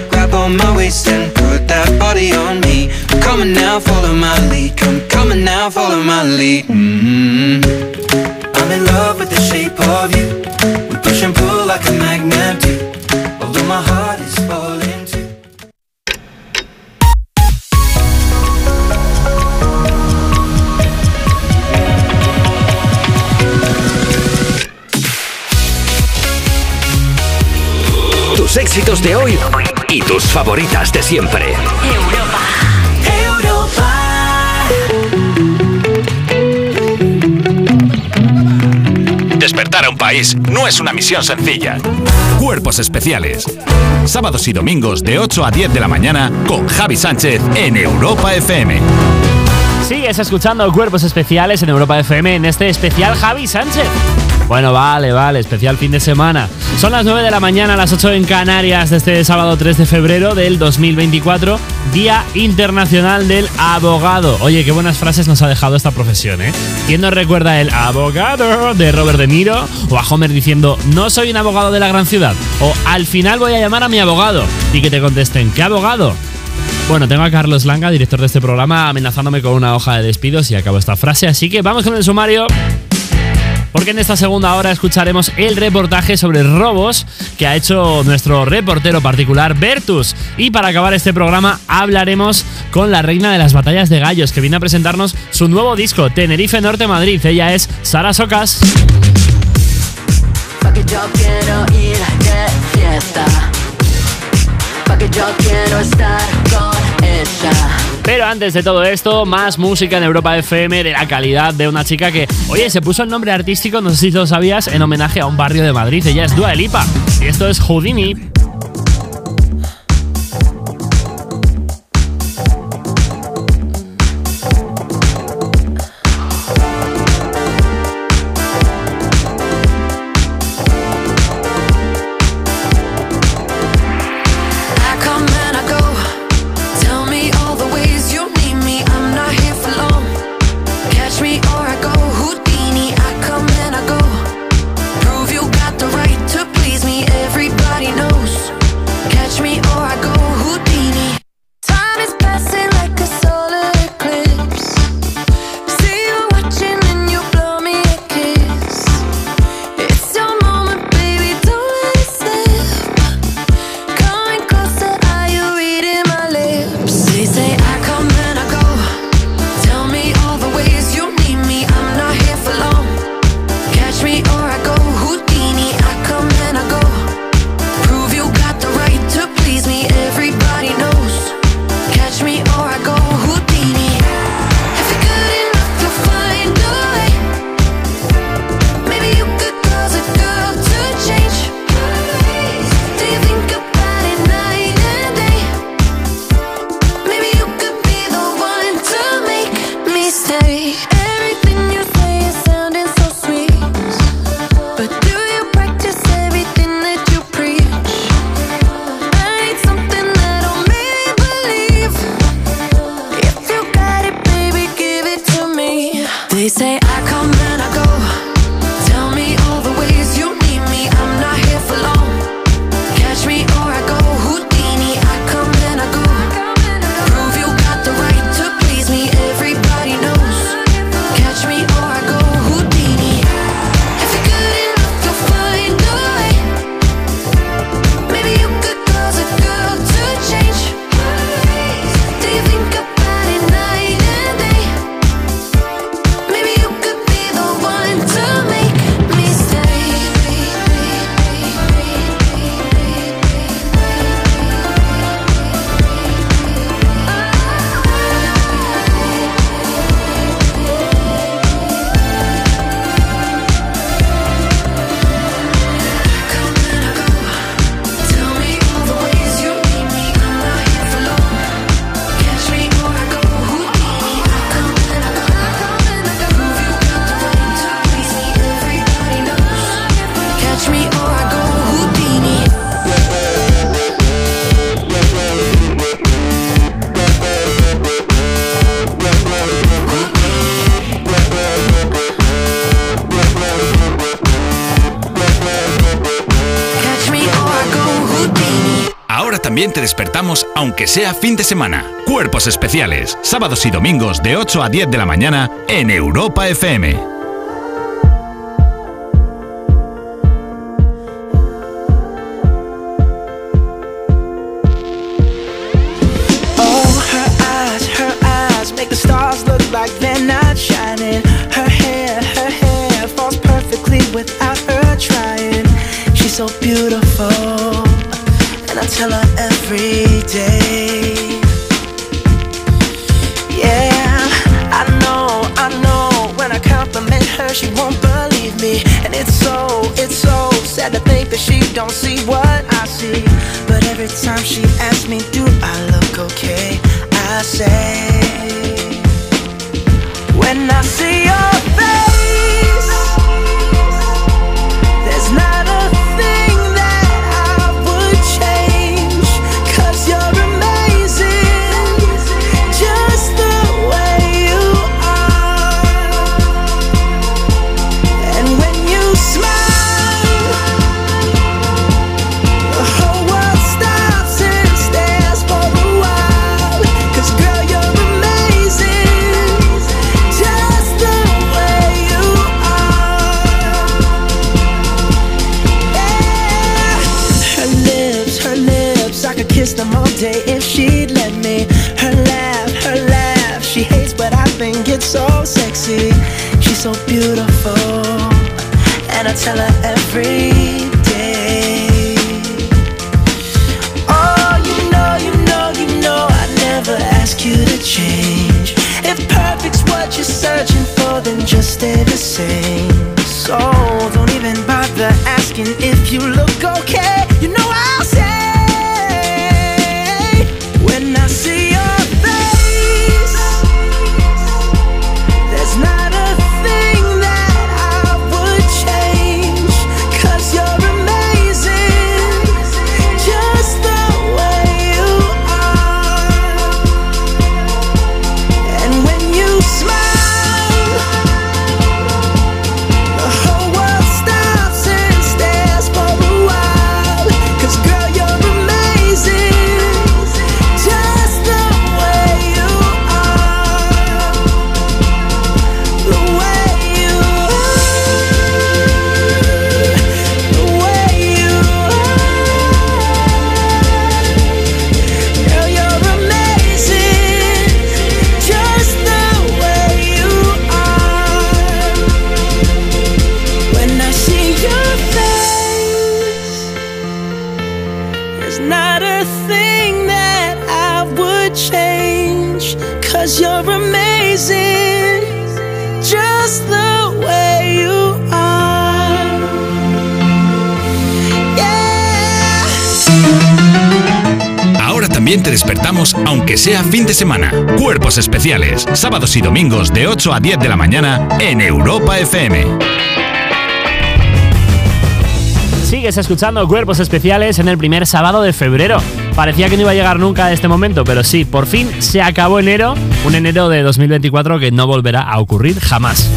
On my waist and put that body on me. Come on now, follow my lead. Come, on now, follow my lead. mm I'm in love with the shape of you. We push and pull like a magnet do. Although my heart is falling Tus éxitos de hoy y tus favoritas de siempre. Despertar a un país no es una misión sencilla. Cuerpos especiales. Sábados y domingos de 8 a 10 de la mañana con Javi Sánchez en Europa FM. Sigues escuchando Cuerpos Especiales en Europa FM en este especial Javi Sánchez. Bueno, vale, vale, especial fin de semana. Son las 9 de la mañana, las 8 en Canarias de este sábado 3 de febrero del 2024, Día Internacional del Abogado. Oye, qué buenas frases nos ha dejado esta profesión, ¿eh? ¿Quién nos recuerda el abogado de Robert De Niro? O a Homer diciendo, no soy un abogado de la gran ciudad. O al final voy a llamar a mi abogado. Y que te contesten, ¿qué abogado? Bueno, tengo a Carlos Langa, director de este programa, amenazándome con una hoja de despidos y acabo esta frase, así que vamos con el sumario. Porque en esta segunda hora escucharemos el reportaje sobre robos que ha hecho nuestro reportero particular Bertus. Y para acabar este programa hablaremos con la reina de las batallas de gallos que viene a presentarnos su nuevo disco Tenerife Norte Madrid. Ella es Sara Socas. Pa' que yo quiero ir fiesta. Pa' que yo quiero estar con. Pero antes de todo esto, más música en Europa FM de la calidad de una chica que, oye, se puso el nombre artístico, no sé si lo sabías, en homenaje a un barrio de Madrid. Ella es Dua Lipa y esto es Houdini. Aunque sea fin de semana. Cuerpos especiales, sábados y domingos de 8 a 10 de la mañana en Europa FM. Not a thing that I would change. Cause you're amazing, just the way you are. Ahora también te despertamos aunque sea fin de semana. Cuerpos especiales, sábados y domingos de 8 a 10 de la mañana en Europa FM. Sigues escuchando Cuerpos Especiales en el primer sábado de febrero. Parecía que no iba a llegar nunca a este momento, pero sí, por fin se acabó enero, un enero de 2024 que no volverá a ocurrir jamás.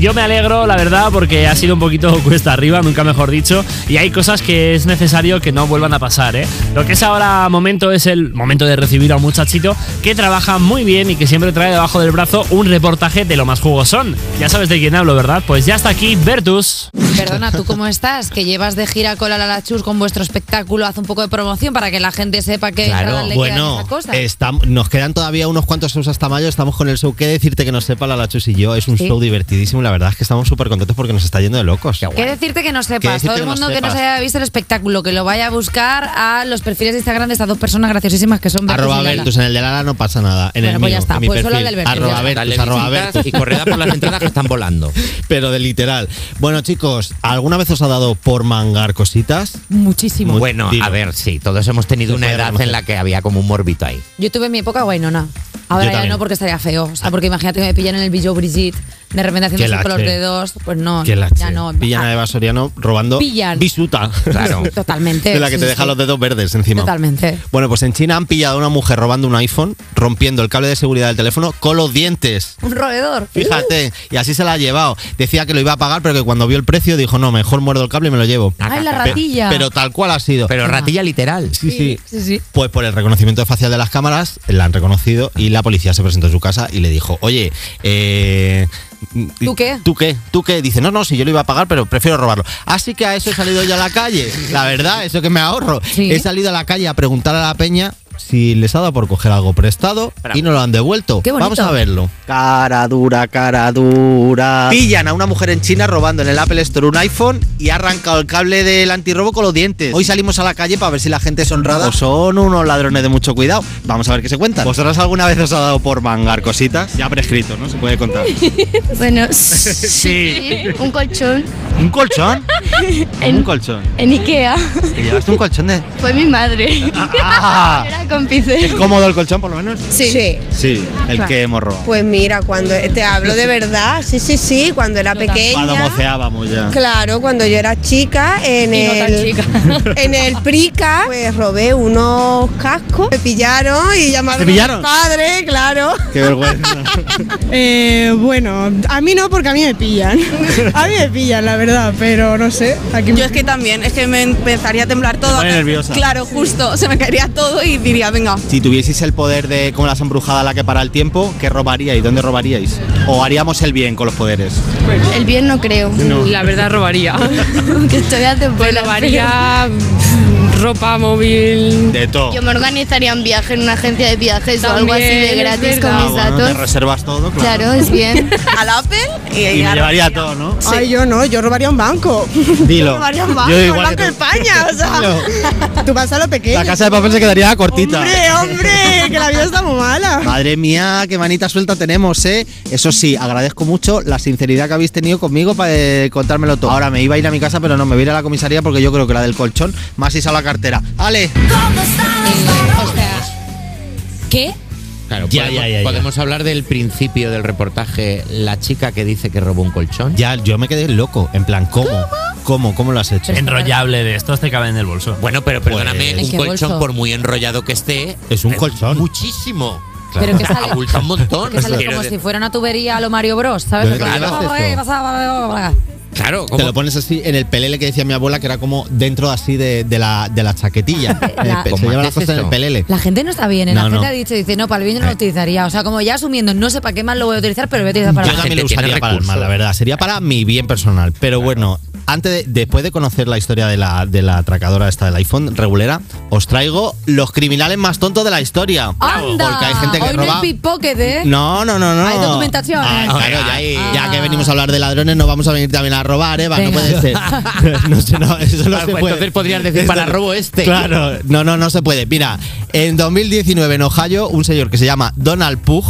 Yo me alegro, la verdad, porque ha sido un poquito cuesta arriba, nunca mejor dicho, y hay cosas que es necesario que no vuelvan a pasar, ¿eh? Lo que es ahora momento es el momento de recibir a un muchachito que trabaja muy bien y que siempre trae debajo del brazo un reportaje de lo más jugosón. Ya sabes de quién hablo, ¿verdad? Pues ya está aquí Bertus. Perdona, ¿tú cómo estás? Que llevas de gira con la Lalachus con vuestro espectáculo, haz un poco de promoción para que la gente sepa que Claro, le bueno, esa cosa. estam- nos quedan todavía unos cuantos shows hasta mayo. Estamos con el show. ¿Qué decirte que no sepa la Lachus y yo? Es un Sí. show divertidísimo. La verdad es que estamos súper contentos porque nos está yendo de locos. ¿Qué decirte que no sepas? Todo el que no mundo que no sepas? se haya visto el espectáculo, que lo vaya a buscar a los perfiles de Instagram de estas dos personas graciosísimas que son Bertus Arroba. Bertus, en el de Lala no pasa nada. En Bueno, el pues mío, ya está, en mi pues solo el del Arroba. Bertus, arroba Bertus. y corred a por las entradas que están volando. *laughs* Pero de literal. Bueno, chicos, ¿alguna vez os ha dado por mangar cositas? Muchísimo. Bueno, a ver, sí, todos hemos tenido una edad en la que había como un morbito ahí. Yo tuve mi época Guainona. Ahora Yo ya también. no porque estaría feo. O sea, porque imagínate que me pillan en el Billo Brigitte de repente haciéndose Que con los dedos, pues no, ya no. Pillan a Eva Soriano robando Pillan. bisuta. *laughs* Claro. Totalmente. De la que sí, te deja sí. los dedos verdes encima. Totalmente. Bueno, pues en China han pillado a una mujer robando un iPhone, rompiendo el cable de seguridad del teléfono con los dientes. Un roedor. Fíjate, y así se la ha llevado. Decía que lo iba a pagar, pero que cuando vio el precio dijo, no, mejor muerdo el cable y me lo llevo. Ay, la ratilla. Pero tal cual ha sido. Pero ratilla literal. Sí, sí. Sí, sí. Pues por el reconocimiento facial de las cámaras, la han reconocido y la policía se presentó en su casa y le dijo, oye, eh, ¿Tú qué? ¿Tú qué? ¿Tú qué? Dice, no, no, si yo lo iba a pagar, pero prefiero robarlo. Así que a eso he salido yo a la calle. La verdad, eso que me ahorro. He salido a la calle a preguntar a la peña si les ha dado por coger algo prestado y no lo han devuelto. Qué. Vamos a verlo. Cara dura, cara dura. Pillan a una mujer en China robando en el Apple Store un iPhone y ha arrancado el cable del antirrobo con los dientes. Hoy salimos a la calle para ver si la gente es honrada o son unos ladrones de mucho cuidado. Vamos a ver qué se cuentan. ¿Vosotros alguna vez os ha dado por mangar cositas? Ya prescrito, ¿no? Se puede contar. *laughs* Bueno, *laughs* Sí. un colchón ¿Un colchón? *laughs* En- un colchón. en Ikea. ¿Te llevaste un colchón de...? Fue mi madre. Ah. Cómplice. ¿Es cómodo el colchón, por lo menos? Sí. Sí, el Claro. que hemos robado. Pues mira, cuando te hablo de verdad, sí, sí, sí, cuando era Cuando pequeña. moceábamos ya. Claro, cuando yo era chica en Y no tan el chica. *laughs* en el Prica, pues robé unos cascos, me pillaron y llamaron ¿Te pillaron? a mi padre, claro. Qué vergüenza. *laughs* Eh, bueno, a mí no porque a mí me pillan. A mí me pillan, la verdad, pero no sé. Aquí Yo es que también, es que me empezaría a temblar todo. nerviosa. Claro, justo, se me caería todo y diría, venga. Si tuvieseis el poder de como las embrujadas la que para el tiempo, ¿qué robaríais? ¿Dónde robaríais? ¿O haríamos el bien con los poderes? El bien no creo. No. La verdad robaría. *laughs* Aunque estoy a Pues robaría ropa móvil. De todo. Yo me organizaría un viaje en una agencia de viajes o algo así de gratis con verdad. Ah, mis bueno, te datos. reservas todo, claro. Claro, es bien. *laughs* Al Apple y, Y me llevaría todo, ¿no? Ay, yo no, yo robaría un banco. Dilo. *laughs* robaría un banco, Yo Banco de. España, o sea. Tú vas a lo pequeño. La casa de papel se quedaría cortita. Hombre, hombre, que la vida está muy mala. Madre mía, qué manita suelta tenemos, ¿eh? Eso sí, agradezco mucho la sinceridad que habéis tenido conmigo para eh, contármelo todo. Ahora me iba a ir a mi casa, pero no, me voy a ir a la comisaría porque yo creo que la del colchón más a la cartera. ¡Ale! o sea, ¿qué? Claro, Ya, podemos, ya, ya, ya. podemos hablar del principio del reportaje, la chica que dice que robó un colchón. Ya, yo me quedé loco. En plan, ¿cómo? ¿Cómo? ¿Cómo lo has hecho? Enrollable de estos te caben en el bolso. Bueno, pero perdóname, ¿En un colchón bolso? por muy enrollado que esté, Es un colchón. muchísimo. Pero que sale- Abulta un montón. Que sale Quiero como si fuera una tubería a lo Mario Bros, ¿sabes? ¿Dónde te Como, llevaste "Oh, esto? eh, Claro, Te lo pones así en el pelele que decía mi abuela, que era como dentro así de, de la, de la chaquetilla. La- se ¿Cómo lleva las *laughs* cosas en el pelele. La gente no está bien, ¿eh? la No, gente no. ha dicho, dice, no, para el bien yo no lo utilizaría. O sea, como ya asumiendo, no sé para qué más lo voy a utilizar, pero lo voy a utilizar para Yo la también lo usaría para el mal, la verdad. Sería para mi bien personal. Pero bueno, antes de, después de conocer la historia de la, de la atracadora esta del iPhone regulera, os traigo los criminales más tontos de la historia. ¡Anda! Porque hay gente que Hoy no es pickpocket, ¿eh? No, no, no, no. Hay documentación. Ah, ¿eh? claro, ya, ya que venimos a hablar de ladrones, no vamos a venir también a robar, Eva. Venga. No puede ser. *laughs* *laughs* no, sé, no, eso no Ah, se pues puede. entonces podrías decir, para robo este. Claro, no, no, no se puede. Mira, en 2019 en Ohio, un señor que se llama Donald Pugh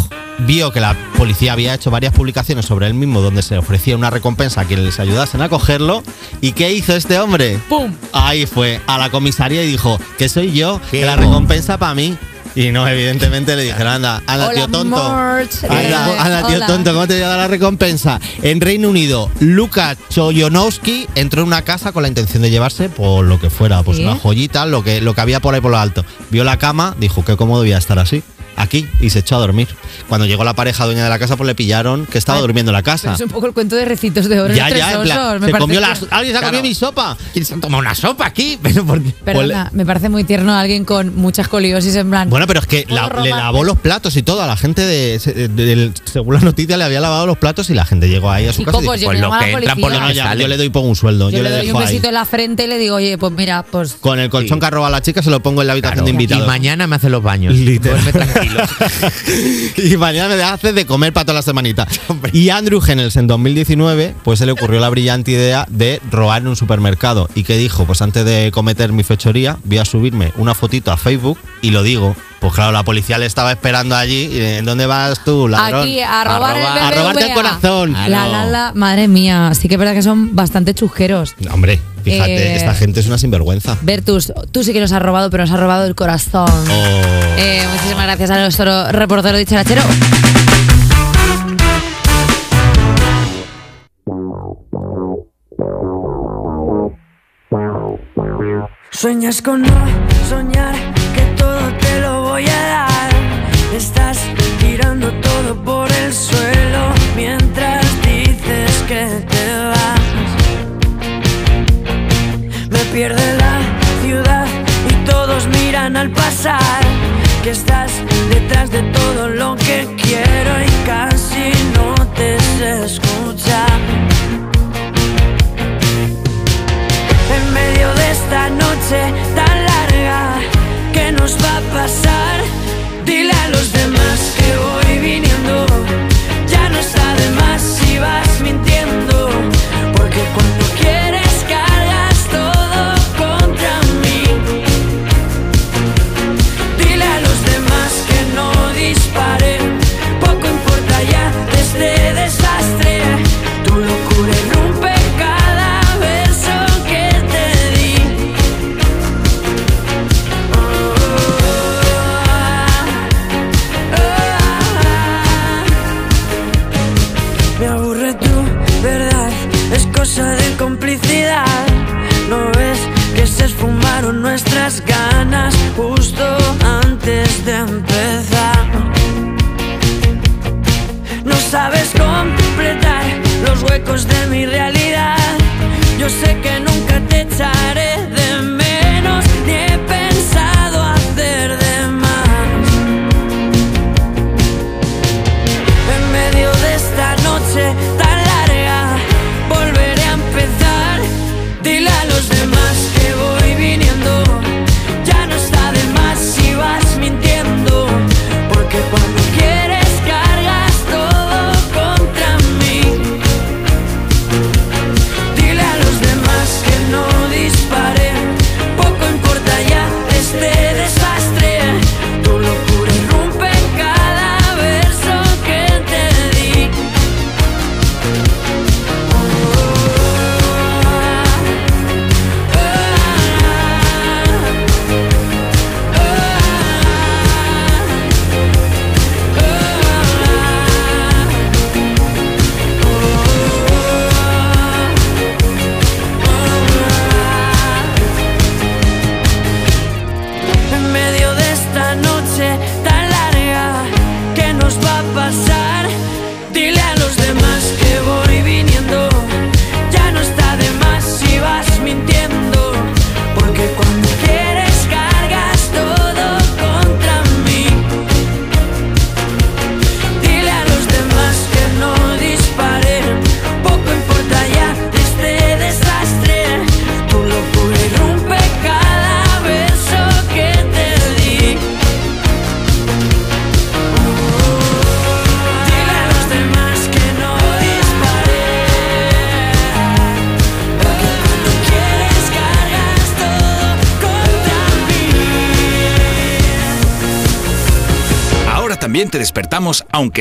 vio que la policía había hecho varias publicaciones sobre él mismo donde se ofrecía una recompensa a quienes les ayudasen a cogerlo. ¿Y qué hizo este hombre? ¡Pum! Ahí fue, a la comisaría y dijo, que soy yo, que la recompensa para mí. Y no, evidentemente le dijeron, anda, anda, tío tonto. Anda, Eh, anda, tío tonto, ¿cómo te voy a dar la recompensa? En Reino Unido, Luka Choyonowski entró en una casa con la intención de llevarse por lo que fuera, pues ¿Sí? una joyita, lo que, lo que había por ahí por lo alto. Vio la cama, dijo, qué cómodo voy a estar así, aquí, y se echó a dormir. Cuando llegó la pareja dueña de la casa, pues le pillaron que estaba Ay, durmiendo en la casa. es un poco el cuento de recitos de oro Ya, ya, en osos. plan, me se parece comió que- la, alguien se ha comido mi sopa. ¿Quién se ha tomado una sopa aquí? *laughs* Pero ¿por qué? Perdona, me parece muy tierno alguien con mucha escoliosis en plan. Bueno, pero es que la- ¿Puedo le lavó los platos y todo. A la gente de, de- de- según la noticia le había lavado los platos y la gente llegó ahí a su casa y pues dijo, yo llamo a la policía. No, ya, yo le doy pongo un sueldo. yo, Yo, le doy un dejo ahí. besito en la frente y le digo, oye, pues mira, pues. Con el colchón que ha robado la chica se lo pongo en la habitación de invitados. Y mañana me hace los baños. Literal. Duerme tranquilo. *laughs* y mañana me hace de comer para toda la semanita. *laughs* Y Andrew Hennels en 2019, pues se le ocurrió la brillante idea de robar en un supermercado. ¿Y qué dijo? Pues antes de cometer mi fechoría, voy a subirme una fotito a Facebook y lo digo. Pues claro, la policía le estaba esperando allí. ¿En dónde vas tú, ladrón? Aquí, a robar a el a robarte el corazón. La, la, madre mía. Sí que es verdad que son bastante chusqueros. Hombre, fíjate, eh, esta gente es una sinvergüenza. Bertus, tú sí que nos has robado, pero nos has robado el corazón. Oh. Eh, muchísimas gracias a nuestro reportero dicharachero. Sueñas con no soñar pierde la ciudad y todos miran al pasar que estás detrás de todo lo que quiero y casi no te se escucha. En medio de esta noche tan larga ¿qué nos va a pasar.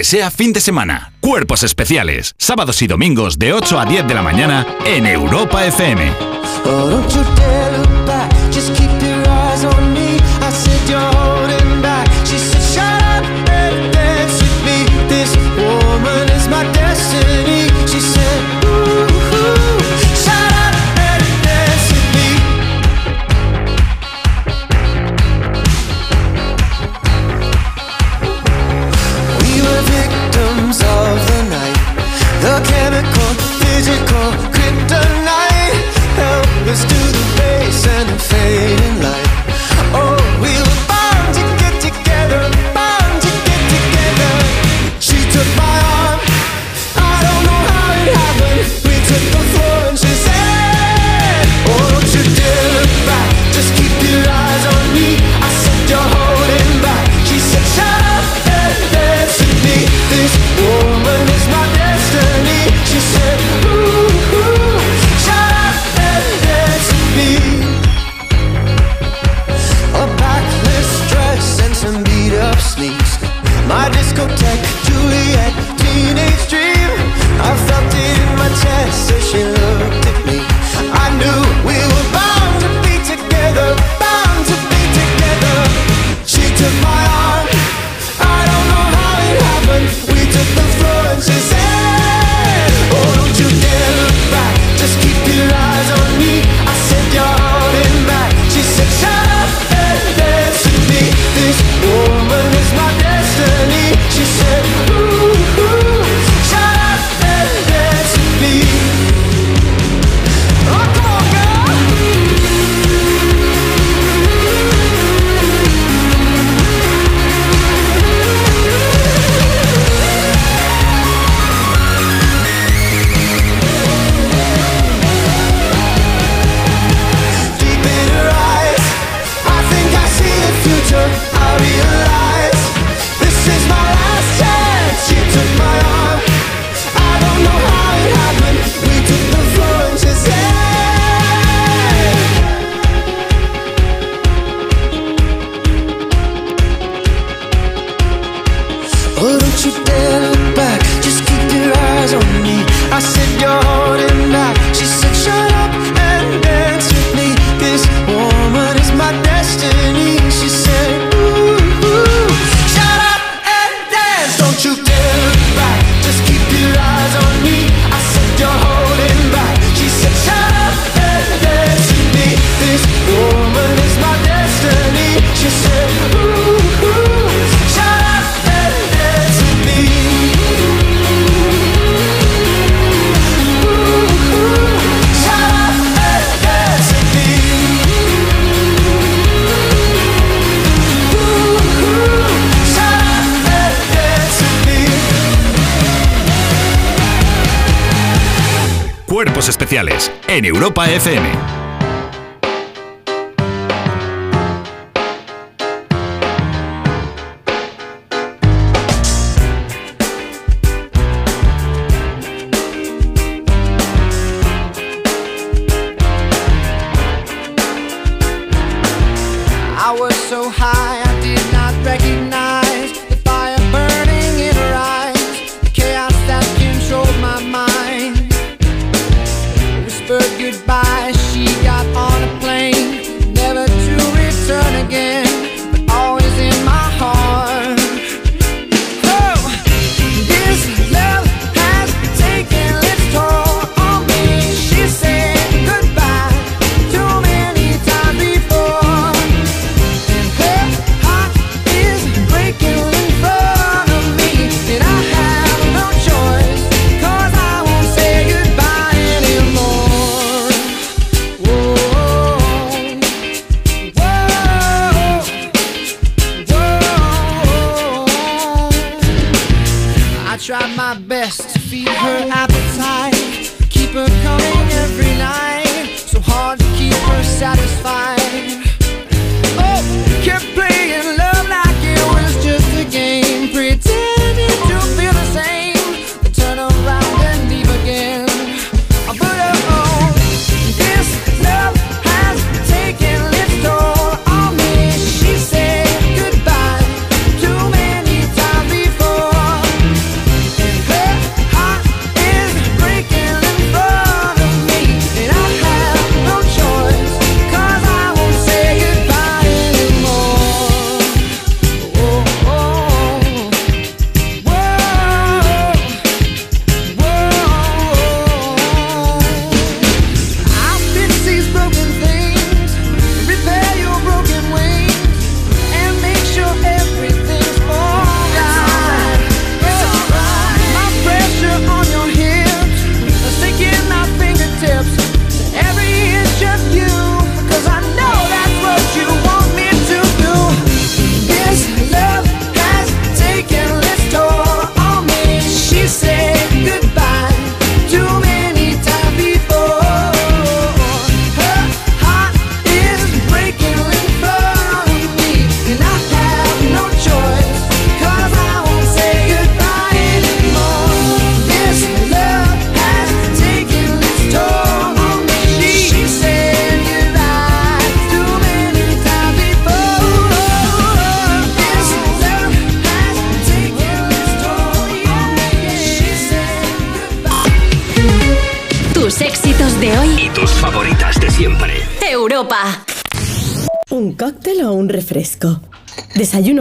sea fin de semana. Cuerpos especiales, sábados y domingos de 8 a 10 de la mañana en Europa FM. Please. Europa FM.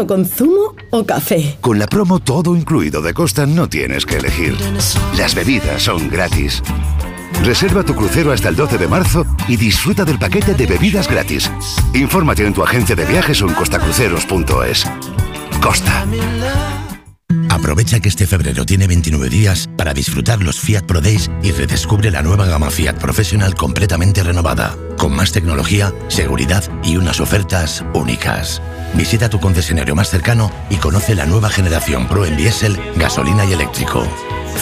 solo con zumo o café. Con la promo todo incluido de Costa no tienes que elegir. Las bebidas son gratis. Reserva tu crucero hasta el 12 de marzo y disfruta del paquete de bebidas gratis. Infórmate en tu agencia de viajes o en costacruceros.es. Costa. Aprovecha que este febrero tiene 29 días para disfrutar los Fiat Pro Days y redescubre la nueva gama Fiat Professional completamente renovada, con más tecnología, seguridad y unas ofertas únicas. Visita tu concesionario más cercano y conoce la nueva generación Pro en diésel, gasolina y eléctrico.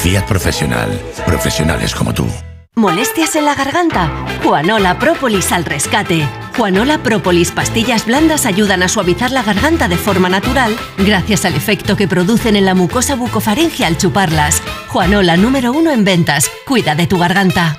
Fiat Profesional. Profesionales como tú. ¿Molestias en la garganta? Juanola Própolis al rescate. Juanola Própolis pastillas blandas ayudan a suavizar la garganta de forma natural gracias al efecto que producen en la mucosa bucofaringe al chuparlas. Juanola número uno en ventas. Cuida de tu garganta.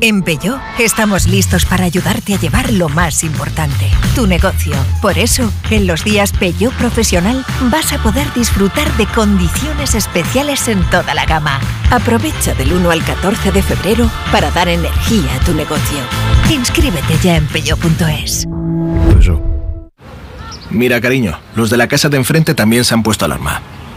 En Peugeot estamos listos para ayudarte a llevar lo más importante, tu negocio. Por eso, en los días Peugeot Profesional vas a poder disfrutar de condiciones especiales en toda la gama. Aprovecha del 1 al 14 de febrero para dar energía a tu negocio. Inscríbete ya en peugeot.es. Mira, cariño, los de la casa de enfrente también se han puesto alarma.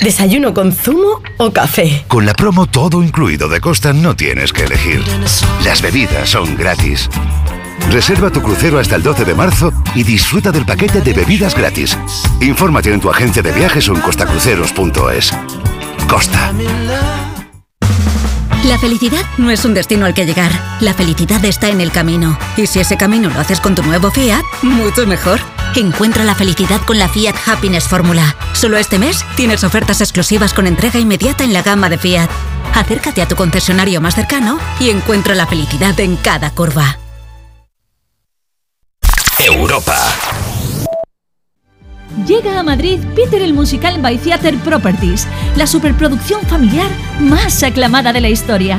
¿Desayuno con zumo o café? Con la promo todo incluido de Costa no tienes que elegir. Las bebidas son gratis. Reserva tu crucero hasta el 12 de marzo y disfruta del paquete de bebidas gratis. Infórmate en tu agencia de viajes o en costacruceros.es. Costa. La felicidad no es un destino al que llegar. La felicidad está en el camino. Y si ese camino lo haces con tu nuevo Fiat, mucho mejor. Encuentra la felicidad con la Fiat Happiness Fórmula. Solo este mes tienes ofertas exclusivas con entrega inmediata en la gama de Fiat. Acércate a tu concesionario más cercano y encuentra la felicidad en cada curva. Europa. Llega a Madrid Peter el Musical by Theater Properties, la superproducción familiar más aclamada de la historia.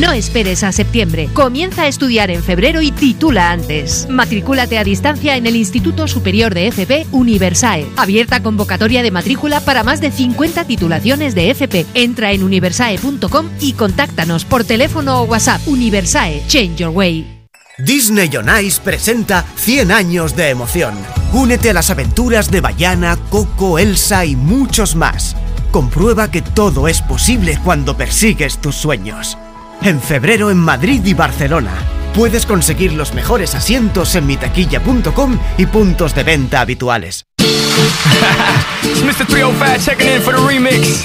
No esperes a septiembre. Comienza a estudiar en febrero y titula antes. Matricúlate a distancia en el Instituto Superior de FP Universae. Abierta convocatoria de matrícula para más de 50 titulaciones de FP. Entra en universae.com y contáctanos por teléfono o WhatsApp. Universae, Change Your Way. Disney on Ice presenta 100 años de emoción. Únete a las aventuras de Bayana, Coco, Elsa y muchos más. Comprueba que todo es posible cuando persigues tus sueños. En febrero en Madrid y Barcelona. Puedes conseguir los mejores asientos en mitaquilla.com y puntos de venta habituales. It's *laughs* Mr. 305 checking in for the.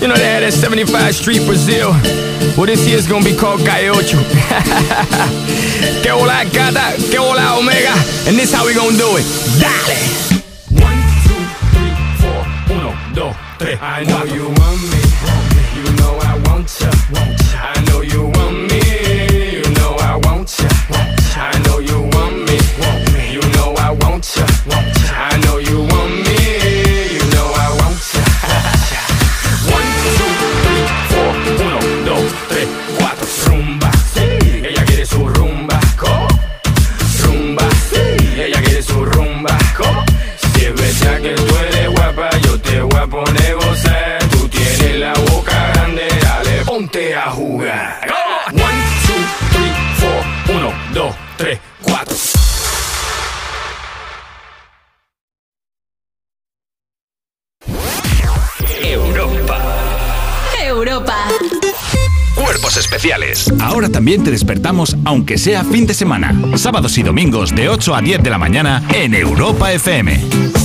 You know they had that 75 Street Brazil. Well, this year's gonna be called Calle Ocho. *laughs* que hola gata, que hola omega. And this how we gonna do it. Dale! One, two, three, four, uno, dos, tres. I know you want me. You know I want ya. Know ponte a jugar. One, two, three, four, uno, dos, tres, cuatro. Europa. Europa. Cuerpos especiales. Ahora también te despertamos, aunque sea fin de semana. Sábados y domingos de 8 a 10 de la mañana en Europa FM.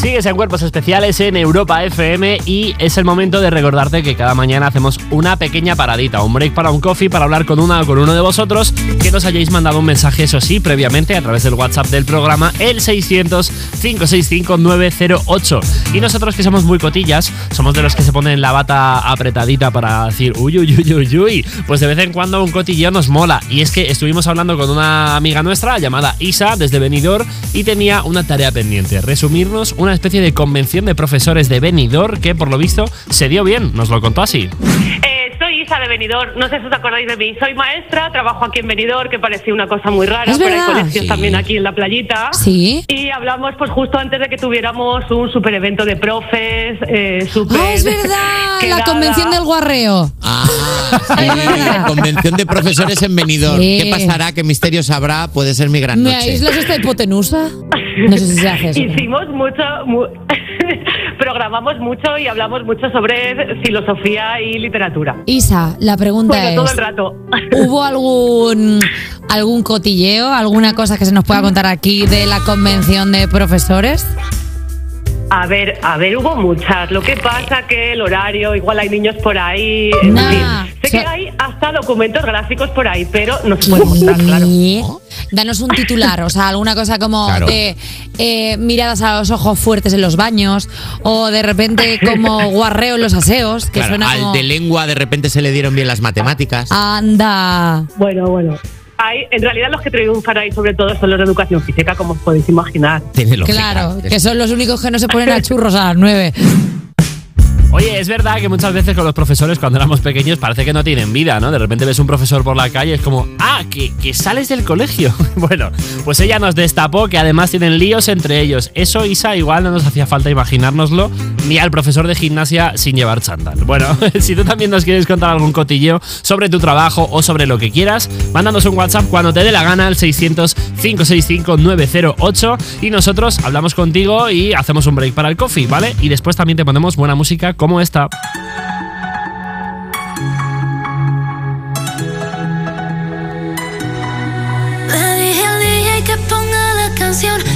Sigues en Cuerpos Especiales en Europa FM y es el momento de recordarte que cada mañana hacemos una pequeña paradita, un break para un coffee para hablar con una o con uno de vosotros que nos hayáis mandado un mensaje, eso sí, previamente a través del WhatsApp del programa, el 600-565-908. Y nosotros que somos muy cotillas, somos de los que se ponen la bata apretadita para decir uy, uy, uy, uy, uy. Pues de vez en cuando un cotilleo nos mola. Y es que estuvimos hablando con una amiga nuestra llamada Isa desde Benidorm y tenía una tarea pendiente, resumirnos una especie de convención de profesores de Benidorm que por lo visto se dio bien, nos lo contó así. Eh, Isa de Benidorm, no sé si os acordáis de mí. Soy maestra, trabajo aquí en Benidorm, que parecía una cosa muy rara, Es pero hay verdad. colegios Sí. también aquí en la playita. Sí. Y hablamos pues justo antes de que tuviéramos un super evento de profes, eh, super... Ah, es verdad, *laughs* la convención del guarreo. *laughs* La convención de profesores en Benidorm. Sí. ¿Qué pasará? ¿Qué misterios habrá? Puede ser mi gran ¿Me noche. aíslas esta hipotenusa? *laughs* No sé si se hace eso. Hicimos mucho, mu- programamos mucho y hablamos mucho sobre filosofía y literatura. Isa, la pregunta Bueno, es... todo el rato. *laughs* ¿Hubo algún, algún cotilleo, alguna cosa que se nos pueda contar aquí de la convención de profesores? A ver, a ver, hubo muchas. Lo que pasa que el horario, igual hay niños por ahí. en Nah. fin. Sé que hay hasta documentos gráficos por ahí, pero no se puede claro. Danos un titular, o sea, alguna cosa como Claro. de eh, miradas a los ojos fuertes en los baños, o de repente como *laughs* guarreo en los aseos, que Claro, suena al como... de lengua de repente se le dieron bien las matemáticas. Anda. Bueno, bueno. Hay, en realidad los que triunfan ahí sobre todo son los de educación física, como os podéis imaginar. Claro, que son los únicos que no se ponen a *laughs* churros a las nueve. Oye, es verdad que muchas veces con los profesores cuando éramos pequeños parece que no tienen vida, ¿no? De repente ves un profesor por la calle es como, ah, que, que sales del colegio. *laughs* bueno, pues ella nos destapó que además tienen líos entre ellos. Eso, Isa, igual no nos hacía falta imaginárnoslo, ni al profesor de gimnasia sin llevar chándal. Bueno, *laughs* si tú también nos quieres contar algún cotilleo sobre tu trabajo o sobre lo que quieras, mándanos un WhatsApp cuando te dé la gana al 600-565-908 y nosotros hablamos contigo y hacemos un break para el coffee, ¿vale? Y después también te ponemos buena música como esta. Le dije al DJ que ponga la canción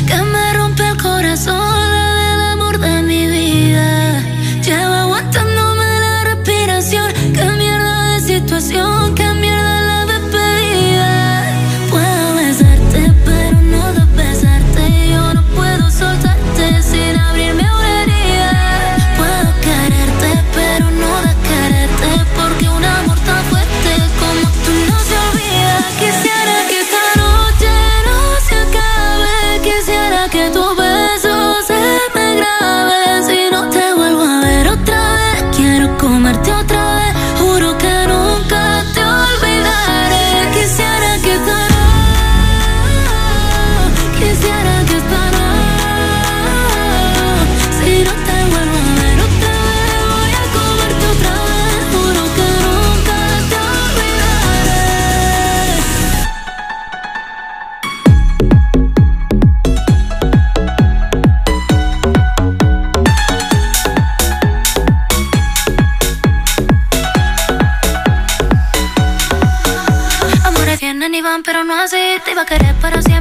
así. Te iba a querer para siempre,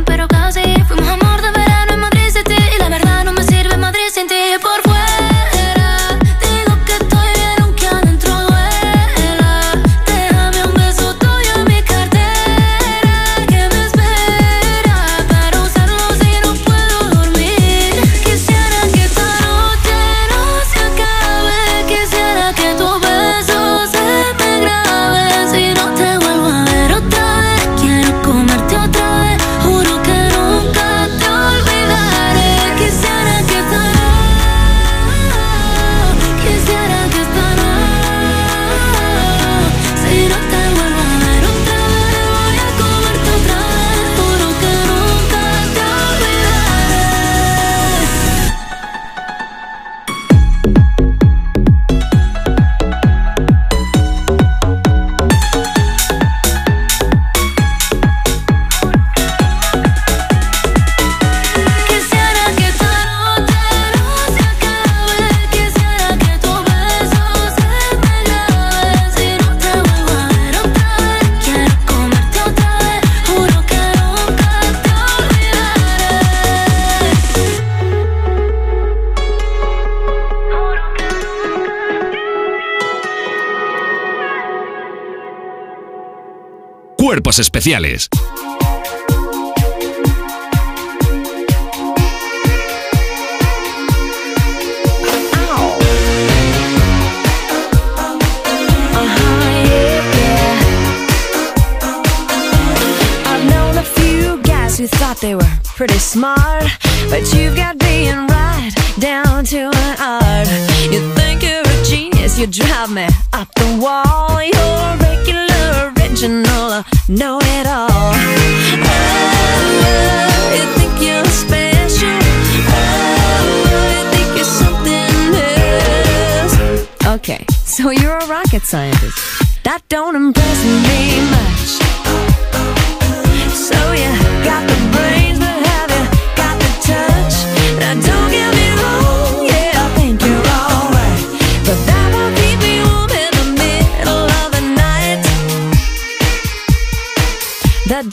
Cuerpos especiales. A who thought they were pretty smart, but you've got being right down to an art. You think you're a genius, you drive me up the wall. You're regular, original, know it all. Oh? Oh? Okay, so you're a rocket scientist. That don't impress me much.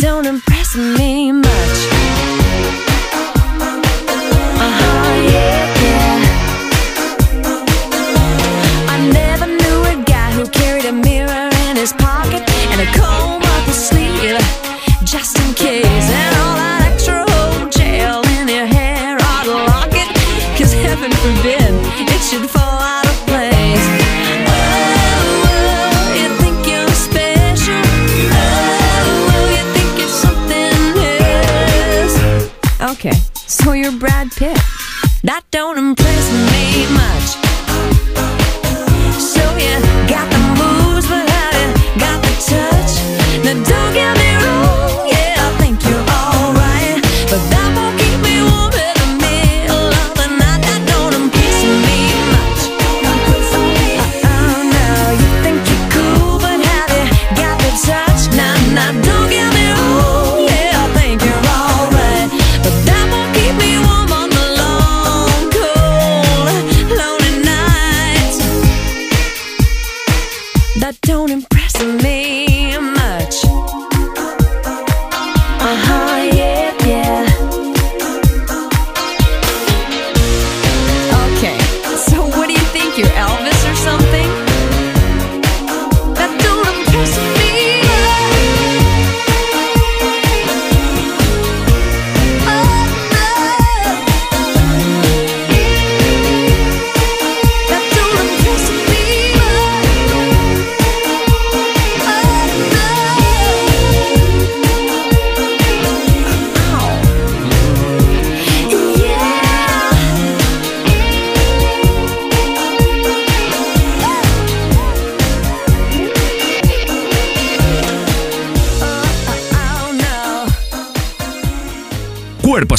don't impress me.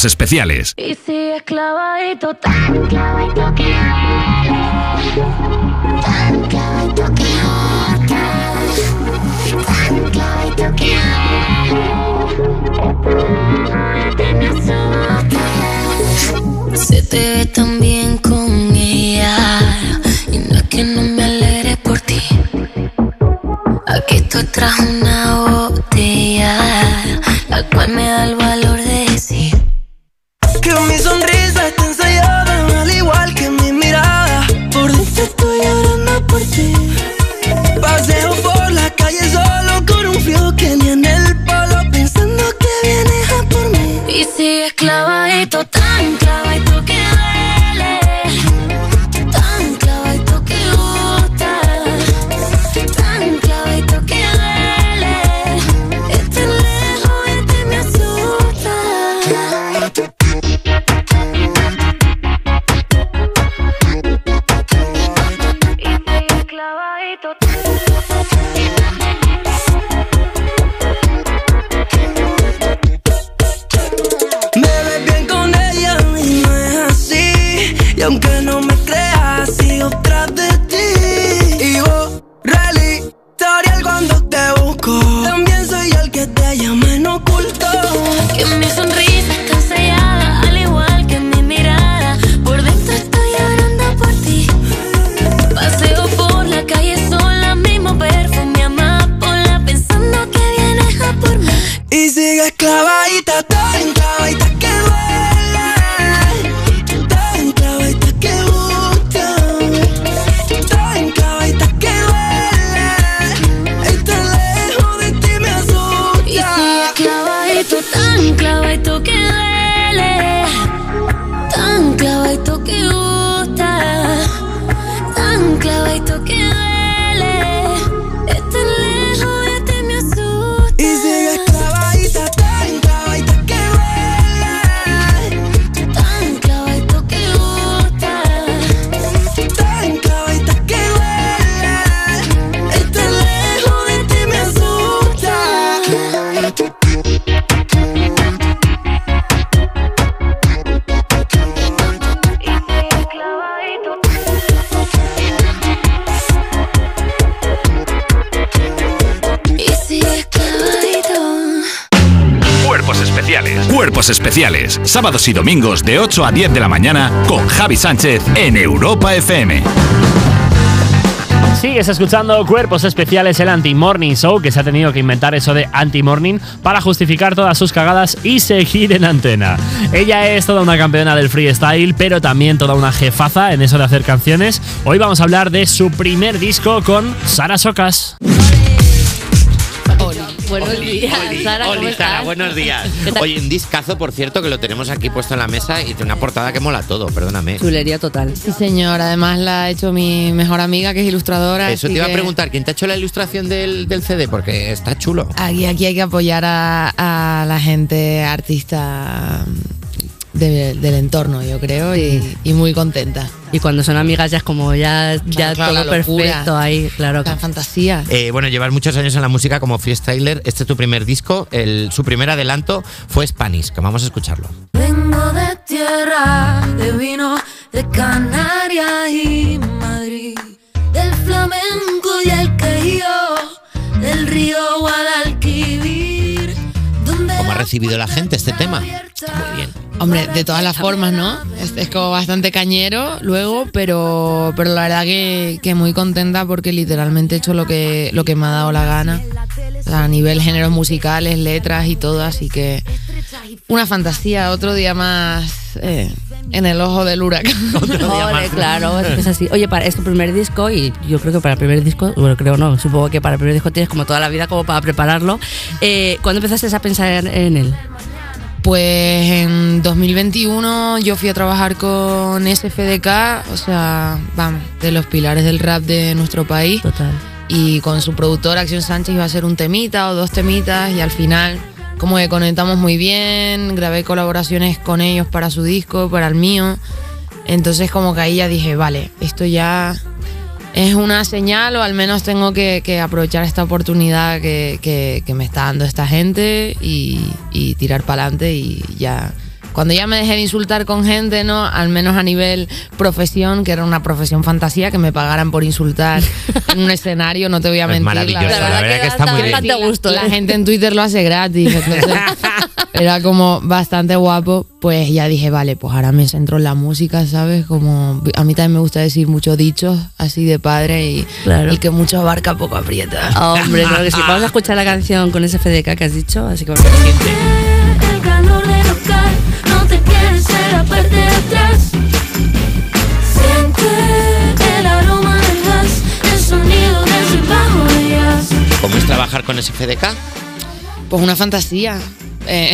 especiales. sábados y domingos de 8 a 10 de la mañana con Javi Sánchez en Europa FM. Sigues escuchando Cuerpos Especiales, el Anti-Morning Show, que se ha tenido que inventar eso de Anti-Morning para justificar todas sus cagadas y seguir en antena. Ella es toda una campeona del freestyle, pero también toda una jefaza en eso de hacer canciones. Hoy vamos a hablar de su primer disco con Sara Socas. Buenos días, oli, Sara, ¿cómo oli, estás? Sara, buenos días. Oye, un discazo, por cierto, que lo tenemos aquí puesto en la mesa y tiene una portada que mola todo, perdóname. Chulería total. Sí, señor, además la ha hecho mi mejor amiga, que es ilustradora. Eso te iba a preguntar, ¿quién te ha hecho la ilustración del, del CD? Porque está chulo. Aquí, aquí hay que apoyar a, a la gente artista de- del entorno, yo creo, y, y muy contenta. Y cuando son amigas ya es como ya, ya claro, todo perfecto ahí, claro. La fantasía. Eh, bueno, llevas muchos años en la música como freestyler. Este es tu primer disco. El, su primer adelanto fue Spanish, que vamos a escucharlo. Vengo de tierra, de vino, de Canarias y Madrid, del flamenco y el quejío, del río Guadalquivir, ¿Cómo ha recibido la gente este tema? Muy bien. Hombre, de todas las formas, ¿no? Es, es como bastante cañero luego, pero, pero la verdad que, que muy contenta porque literalmente he hecho lo que, lo que me ha dado la gana. O sea, a nivel géneros musicales, letras y todo, así que una fantasía, otro día más eh, en el ojo del huracán. *laughs* Ole, claro, es que es así. Oye, para, es tu primer disco y yo creo que para el primer disco, bueno, creo no, supongo que para el primer disco tienes como toda la vida como para prepararlo. Eh, ¿Cuándo empezaste a pensar en, en él? Pues en 2021 yo fui a trabajar con SFDK, o sea, vamos, de los pilares del rap de nuestro país. Total. Y con su productor Acción Sánchez iba a hacer un temita o dos temitas y al final como que conectamos muy bien, grabé colaboraciones con ellos para su disco, para el mío. Entonces como que ahí ya dije, vale, esto ya es una señal o al menos tengo que, que aprovechar esta oportunidad que, que- que me está dando esta gente y, y tirar para adelante y ya. Cuando ya me dejé de insultar con gente, ¿no? Al menos a nivel profesión, que era una profesión fantasía, que me pagaran por insultar en un escenario, no te voy a Es mentir. maravilloso, la verdad que está muy bien. La, la gente en Twitter lo hace gratis, entonces *laughs* era como bastante guapo. Pues ya dije, vale, pues ahora me centro en la música, ¿sabes? Como a mí también me gusta decir muchos dichos así de padre y, que mucho abarca, poco aprieta. Hombre, claro que sí. Vamos a escuchar la canción con ese FDK que has dicho, así que vamos el calor de local no te quieres ser la parte de atrás. Siente el aroma del gas, el sonido de ese bajo de jazz. ¿Cómo es trabajar con SFDK? Pues una fantasía. Eh,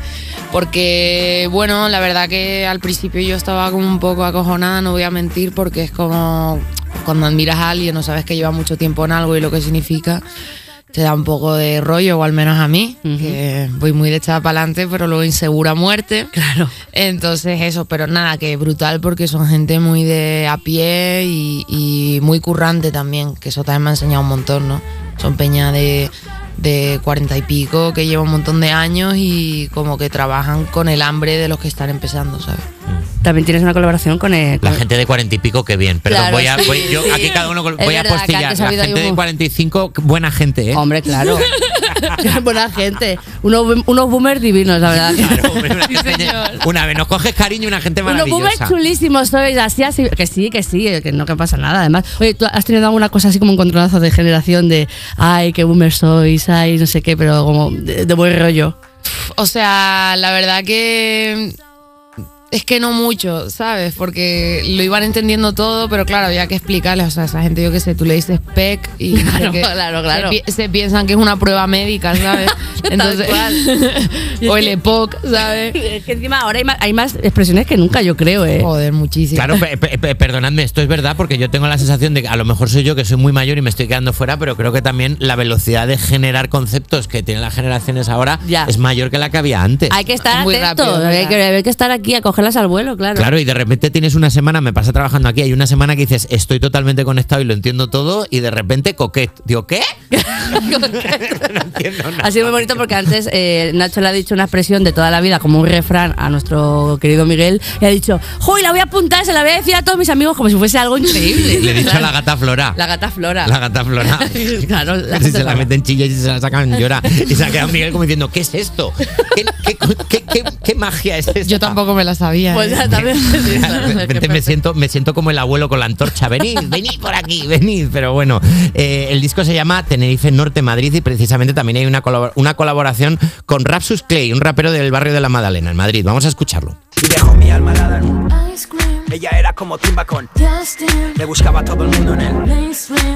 *laughs* porque, bueno, la verdad que al principio yo estaba como un poco acojonada, no voy a mentir, porque es como cuando admiras a alguien o sabes que lleva mucho tiempo en algo y lo que significa, te da un poco de rollo, o al menos a mí, que voy muy de echada para adelante, pero luego insegura a muerte. Claro. Entonces eso, pero nada, que brutal porque son gente muy de a pie y, y muy currante también, que eso también me ha enseñado un montón, ¿no? Son peña de de cuarenta y pico que lleva un montón de años y como que trabajan con el hambre de los que están empezando, ¿sabes? También tienes una colaboración con el. La gente de cuarenta y pico, que bien. Perdón, Claro, voy a, voy- yo aquí cada uno Es voy a verdad postillar. La gente ahí de un- 45, buena gente, ¿eh? Hombre, claro. *laughs* *laughs* Buena gente. Unos, unos boomers divinos, la verdad. *laughs* Una vez nos coges cariño y una gente Unos boomers maravillosa. chulísimos sois, así, así. Que sí, que sí, que no que pasa nada. Además, oye, ¿tú has tenido alguna cosa así como un controlazo de generación de, ay, qué boomers sois, ay, no sé qué, pero como de, de buen rollo? O sea, la verdad que es que no mucho, ¿sabes? Porque lo iban entendiendo todo, pero claro, había que explicarles. O sea, esa gente, yo qué sé, tú le dices PEC y *laughs* Claro, claro, claro. Se, pi- se piensan que es una prueba médica, ¿sabes? *laughs* Entonces, *laughs* o el EPOC, ¿sabes? Es que encima ahora hay más, hay más expresiones que nunca, yo creo, ¿eh? Joder, muchísimo. Claro, pe- pe- pe- perdonadme, esto es verdad porque yo tengo la sensación de que a lo mejor soy yo que soy muy mayor y me estoy quedando fuera, pero creo que también la velocidad de generar conceptos que tienen las generaciones ahora es mayor que la que había antes. Hay que estar Muy atentos, rápido, hay, que, hay que estar aquí a al vuelo, claro. Claro, y de repente tienes una semana, me pasa trabajando aquí, hay una semana que dices, estoy totalmente conectado y lo entiendo todo, y de repente coquet. Digo, ¿qué? *laughs* *laughs* Ha sido muy bonito porque antes eh, Nacho le ha dicho una expresión de toda la vida como un refrán a nuestro querido Miguel y ha dicho, ¡Joy, la voy a apuntar! Se la voy a decir a todos mis amigos como si fuese algo increíble. Le he dicho a la gata Flora. La gata Flora. La gata Flora. *laughs* claro, la gata se la meten chillas y se la sacan llora. Y se ha quedado Miguel como diciendo, ¿qué es esto? ¿Qué, qué, qué, qué- qué magia es esta? Yo tampoco me la sabía. Pues ¿eh? ya también. *laughs* De repente me siento, me siento como el abuelo con la antorcha. Venid, *laughs* venid por aquí, venid. Pero bueno, eh, el disco se llama Tenerife Norte Madrid y precisamente también hay una, colabor- una colaboración con Rapsus Clay, un rapero del barrio de la Madalena, en Madrid. Vamos a escucharlo. Ice cream Ella era como Timba con Le buscaba a todo el mundo en él.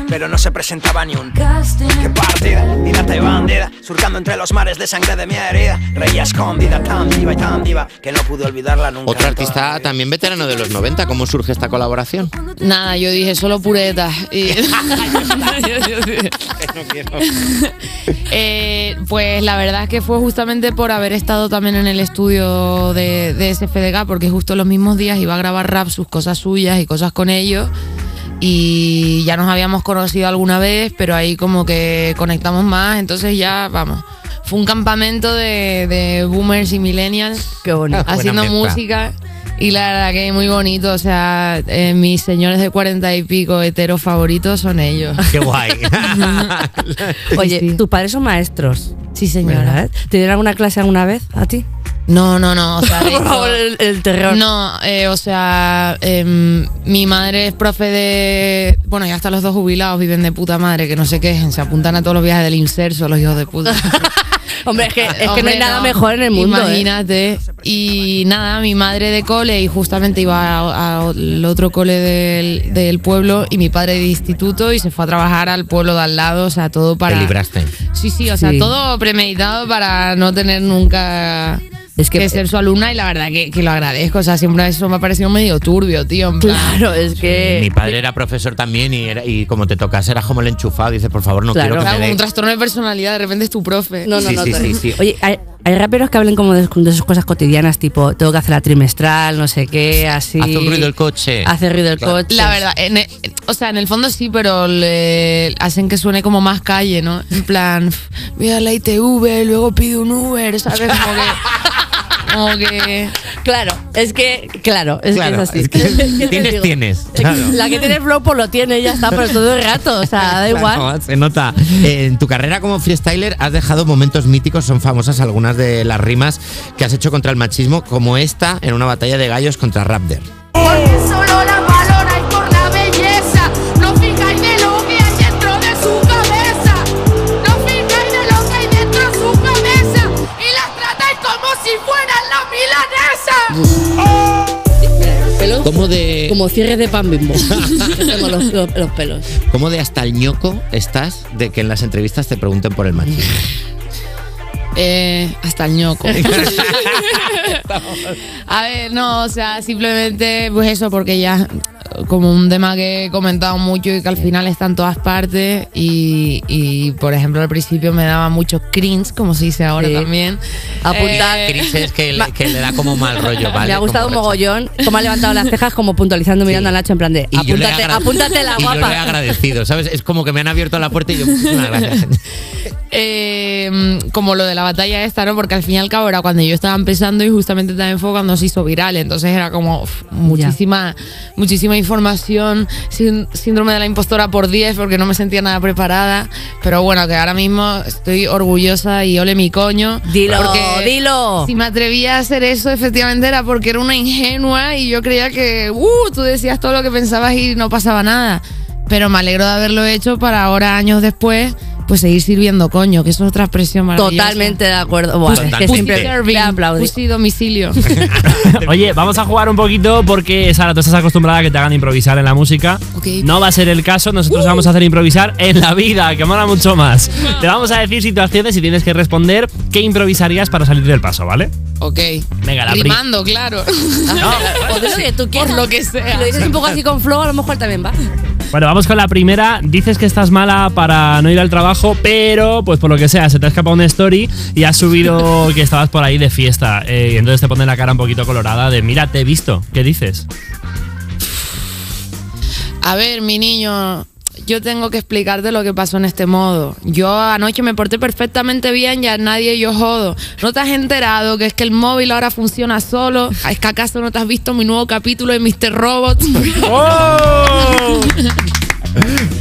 Pero no se presentaba ni un Qué partida, pirata y bandida Surcando entre los mares de sangre de mi herida. Reía escondida, tan diva y tan diva Que no pude olvidarla nunca Otro artista también veterano de los 90, ¿cómo surge esta colaboración? Nada, yo dije solo pureta. Y- *laughs* *laughs* *laughs* Eh, pues la verdad es que fue justamente por haber estado también en el estudio de, de SFDK, porque justo los mismos días iba a grabar rap, sus cosas suyas y cosas con ellos. Y ya nos habíamos conocido alguna vez, pero ahí como que conectamos más, entonces ya, vamos. Fue un campamento de, de boomers y millennials Qué bonito. haciendo música. Y la verdad que muy bonito, o sea, eh, mis señores de cuarenta y pico heteros favoritos son ellos. *laughs* Qué guay. *laughs* Oye, tus padres son maestros. Sí, señora. ¿Te dieron alguna clase alguna vez a ti? No, no, no. O sea, de *laughs* Por favor, el, el terror. No, eh, o sea, em, mi madre es profe de. Bueno, ya hasta los dos jubilados viven de puta madre, que no se quejen, se apuntan a todos los viajes del inserso, los hijos de puta. *laughs* Hombre, es que, es que no hay nada mejor en el mundo. ¿eh? Imagínate. Y nada, mi madre de cole y justamente iba al otro cole del, del pueblo y mi padre de instituto y se fue a trabajar al pueblo de al lado, o sea, todo para... Te libraste. Sí, sí, o sea, Sí. todo premeditado para no tener nunca Es que- que, ser su alumna y la verdad que, que lo agradezco. O sea, siempre eso me ha parecido medio turbio, tío. en plan- Claro, es que. Mi padre era profesor también y, era, y como te tocas eras como el enchufado. Dice, por favor, no Claro. quiero que Claro, me un trastorno de personalidad, de repente es tu profe. No, no, Sí, no. sí, no. sí, sí. Oye, hay, hay raperos que hablen como de, de esas cosas cotidianas, tipo, tengo que hacer la trimestral, no sé qué, así. Hace un ruido el coche. Hace ruido el coche. La verdad, en e- o sea, en el fondo sí, pero le hacen que suene como más calle, ¿no? En plan, f- voy a la ITV, luego pido un Uber, ¿sabes? Como que. Como que. Claro, es que, claro, es Claro, que es así. es que *laughs* ¿Qué te tienes, tienes. Claro. La que tiene flow, pues lo tiene y ya está, pero todo el rato, o sea, da igual. Claro, se nota. En tu carrera como freestyler has dejado momentos míticos, son famosas algunas de las rimas que has hecho contra el machismo, como esta en una batalla de gallos contra Raptor. Porque solo la ¿Cómo de, como cierre de pan bimbo. *laughs* Tengo los, los- los pelos. ¿Cómo de hasta el ñoco estás de que en las entrevistas te pregunten por el machismo? *laughs* Eh, hasta el ñoco. *laughs* A ver, no, o sea, simplemente, pues eso, porque ya, como un tema que he comentado mucho y que al final está en todas partes. Y, y, por ejemplo, al principio me daba mucho cringe, como se dice ahora Sí. también. Apunta. Eh, Cris es que le, *laughs* que le da como mal rollo, *laughs* ¿vale? Me ha gustado un mogollón cómo ha levantado las cejas como puntualizando mirando a Nacho en plan de Y yo le he apúntate, apúntate la *laughs* y yo le he guapa. agradecido, ¿sabes? Es como que me han abierto la puerta y yo, muchísimas gracias. Eh, como lo de la batalla esta, ¿no? Porque al fin y al cabo era cuando yo estaba empezando y justamente también fue cuando se hizo viral. Entonces era como uf, muchísima, muchísima información, sin- síndrome de la impostora por 10 porque no me sentía nada preparada. Pero bueno, que ahora mismo estoy orgullosa y ole mi coño. Dilo, porque dilo. Si me atrevía a hacer eso, efectivamente era porque era una ingenua y yo creía que, uh, tú decías todo lo que pensabas y no pasaba nada. Pero me alegro de haberlo hecho para ahora, años después, pues seguir sirviendo coño, que eso es otra expresión maravillosa. Totalmente de acuerdo. Buah, es que siempre Pussy serving, domicilio. *laughs* Oye, vamos a jugar un poquito porque Sara, tú estás acostumbrada a que te hagan improvisar en la música. Ok. No va a ser el caso, nosotros vamos a hacer improvisar en la vida, que mola mucho más. Te vamos a decir situaciones y tienes que responder qué improvisarías para salir del paso, ¿vale? Ok. Venga, Rimando, claro. *laughs* O de *laughs* lo que tú quieras. Por lo que sea. Si lo dices un poco así con flow, a lo mejor también va. Bueno, vamos con la primera. Dices que estás mala para no ir al trabajo, pero pues por lo que sea, se te ha escapado una story y has subido *laughs* que estabas por ahí de fiesta. Eh, y entonces te pone la cara un poquito colorada de mira, te he visto. ¿Qué dices? A ver, mi niño, yo tengo que explicarte lo que pasó en este modo. Yo anoche me porté perfectamente bien, ya nadie yo jodo. ¿No te has enterado que es que el móvil ahora funciona solo? ¿Es que acaso no te has visto mi nuevo capítulo de Mr. Robot? *laughs* *laughs* ¡Oh!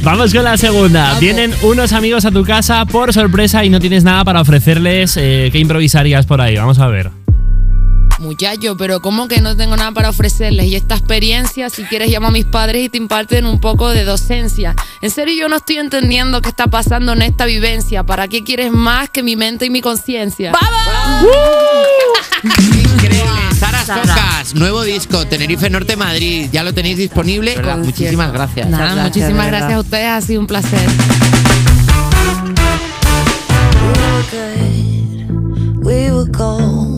Vamos con la segunda. Vienen unos amigos a tu casa por sorpresa y no tienes nada para ofrecerles. Eh, ¿Qué improvisarías por ahí? Vamos a ver. Muchacho, pero ¿cómo que no tengo nada para ofrecerles? Y esta experiencia, si quieres, llamo a mis padres y te imparten un poco de docencia. En serio, yo no estoy entendiendo qué está pasando en esta vivencia. ¿Para qué quieres más que mi mente y mi conciencia? Increíble. Sara Focas, nuevo disco, Tenerife Norte Madrid. Ya lo tenéis disponible. Muchísimas gracias. Nada, Gracias, muchísimas gracias a ustedes, ha sido un placer. We were gold,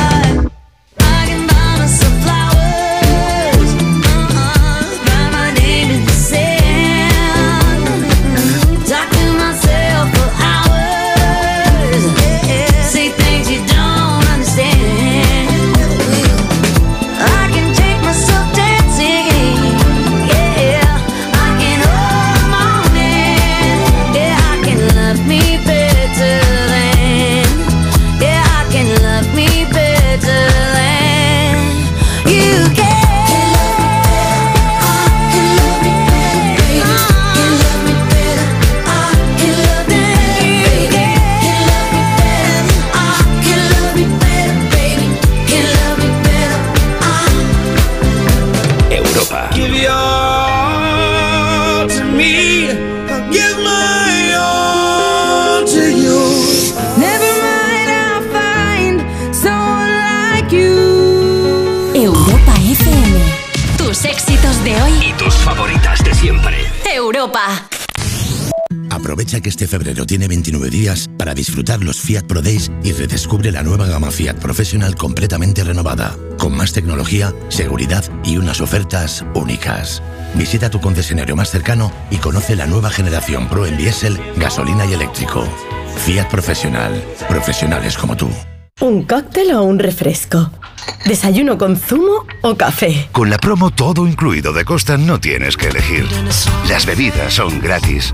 Aprovecha que este febrero tiene 29 días para disfrutar los Fiat Pro Days y redescubre la nueva gama Fiat Professional completamente renovada, con más tecnología, seguridad y unas ofertas únicas. Visita tu concesionario más cercano y conoce la nueva generación Pro en diésel, gasolina y eléctrico. Fiat Professional. Profesionales como tú. ¿Un cóctel o un refresco? ¿Desayuno con zumo o café? Con la promo todo incluido de Costa no tienes que elegir. Las bebidas son gratis.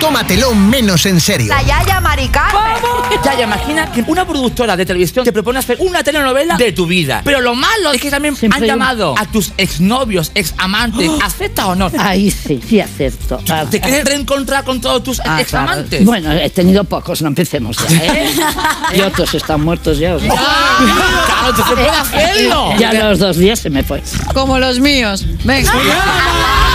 Tómatelo menos en serio. La Yaya Maricarmen. Yaya, imagina que una productora de televisión te propone hacer una telenovela de tu vida. Pero lo malo es que también han hay un- llamado a tus exnovios, examantes. ¿Acepta o no? Ahí sí, sí acepto. ¿Te quieres reencontrar con todos tus Ah, examantes? claro. Bueno, he tenido pocos, no empecemos ya, ¿eh? *laughs* y otros están muertos ya. o sea. ¡Claro, te se puede hacerlo! Ya a los dos días se me fue. Como los míos. Venga. *laughs*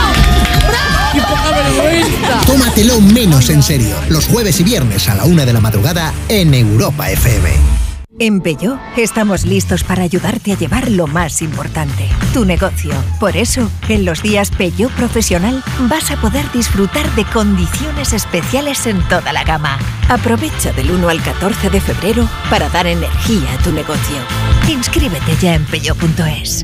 Tómatelo menos en serio. Los jueves y viernes a la una de la madrugada en Europa FM. En Peugeot estamos listos para ayudarte a llevar lo más importante, tu negocio. Por eso, en los días Peugeot Profesional vas a poder disfrutar de condiciones especiales en toda la gama. Aprovecha del 1 al 14 de febrero para dar energía a tu negocio. Inscríbete ya en peugeot.es.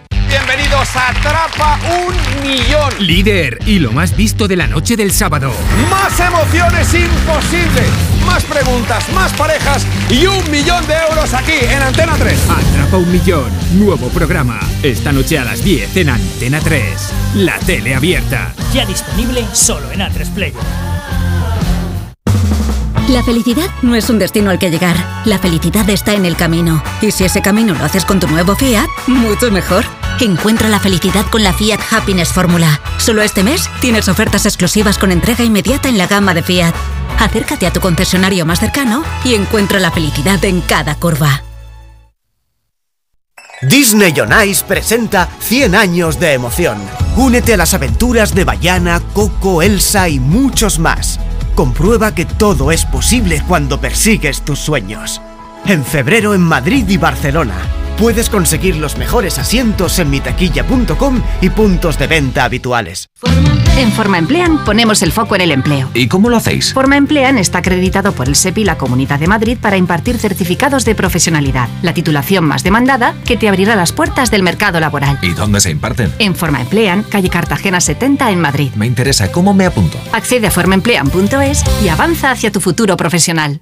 nos atrapa un millón. Líder y lo más visto de la noche del sábado. Más emociones imposibles, más preguntas, más parejas y un millón de euros aquí en Antena 3. Atrapa un millón, nuevo programa. Esta noche a las 10 en Antena 3. La tele abierta. Ya disponible solo en A3 Player. La felicidad no es un destino al que llegar. La felicidad está en el camino. Y si ese camino lo haces con tu nuevo Fiat, mucho mejor. Encuentra la felicidad con la Fiat Happiness Fórmula. Solo este mes tienes ofertas exclusivas con entrega inmediata en la gama de Fiat. Acércate a tu concesionario más cercano y encuentra la felicidad en cada curva. Disney on Ice presenta 100 años de emoción. Únete a las aventuras de Bayana, Coco, Elsa y muchos más. Comprueba que todo es posible cuando persigues tus sueños. En febrero en Madrid y Barcelona. Puedes conseguir los mejores asientos en mitaquilla.com y puntos de venta habituales. En Forma Emplean ponemos el foco en el empleo. ¿Y cómo lo hacéis? Forma Emplean está acreditado por el SEPI y la Comunidad de Madrid para impartir certificados de profesionalidad, la titulación más demandada que te abrirá las puertas del mercado laboral. ¿Y dónde se imparten? En Forma Emplean, calle Cartagena 70 en Madrid. Me interesa, ¿cómo me apunto? Accede a formaemplean.es y avanza hacia tu futuro profesional.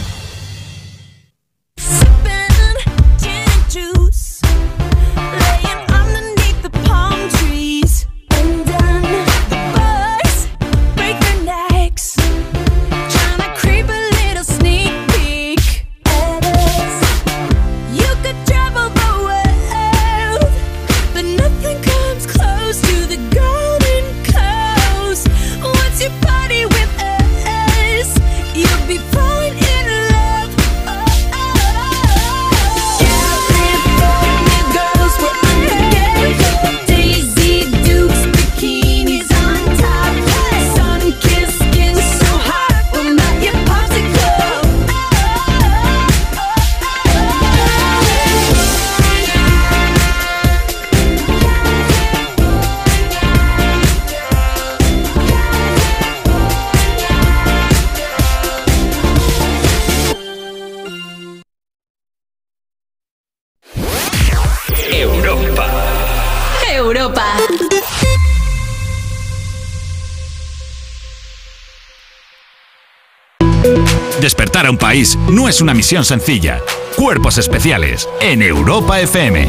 no es una misión sencilla. Cuerpos especiales en Europa FM.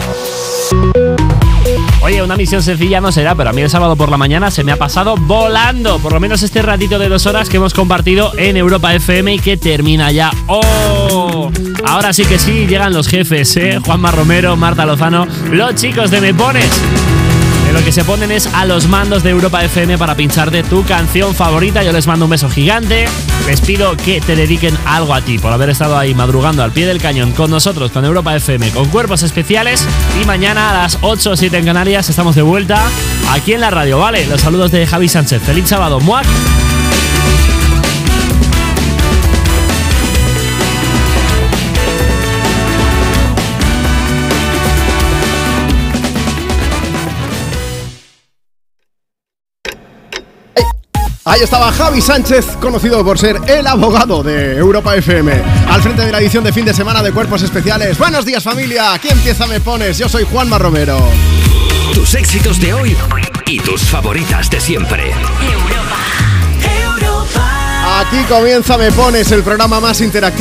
Oye, una misión sencilla no será, pero a mí el sábado por la mañana se me ha pasado volando. Por lo menos este ratito de dos horas que hemos compartido en Europa FM y que termina ya. ¡Oh! Ahora sí que sí, llegan los jefes, ¿eh? Juanma Romero, Marta Lozano, los chicos de Me Pones. Lo que se ponen es a los mandos de Europa FM para pincharte tu canción favorita. Yo les mando un beso gigante. Les pido que te dediquen algo a ti por haber estado ahí madrugando al pie del cañón con nosotros, con Europa FM, con cuerpos especiales. Y mañana a las 8 o 7 en Canarias estamos de vuelta aquí en la radio, ¿vale? Los saludos de Javi Sánchez. Feliz sábado, muac. Ahí estaba Javi Sánchez, conocido por ser el abogado de Europa FM, al frente de la edición de fin de semana de Cuerpos Especiales. Buenos días familia, aquí empieza Me Pones, yo soy Juanma Romero. Tus éxitos de hoy y tus favoritas de siempre. Europa. Aquí comienza Me Pones, el programa más interactivo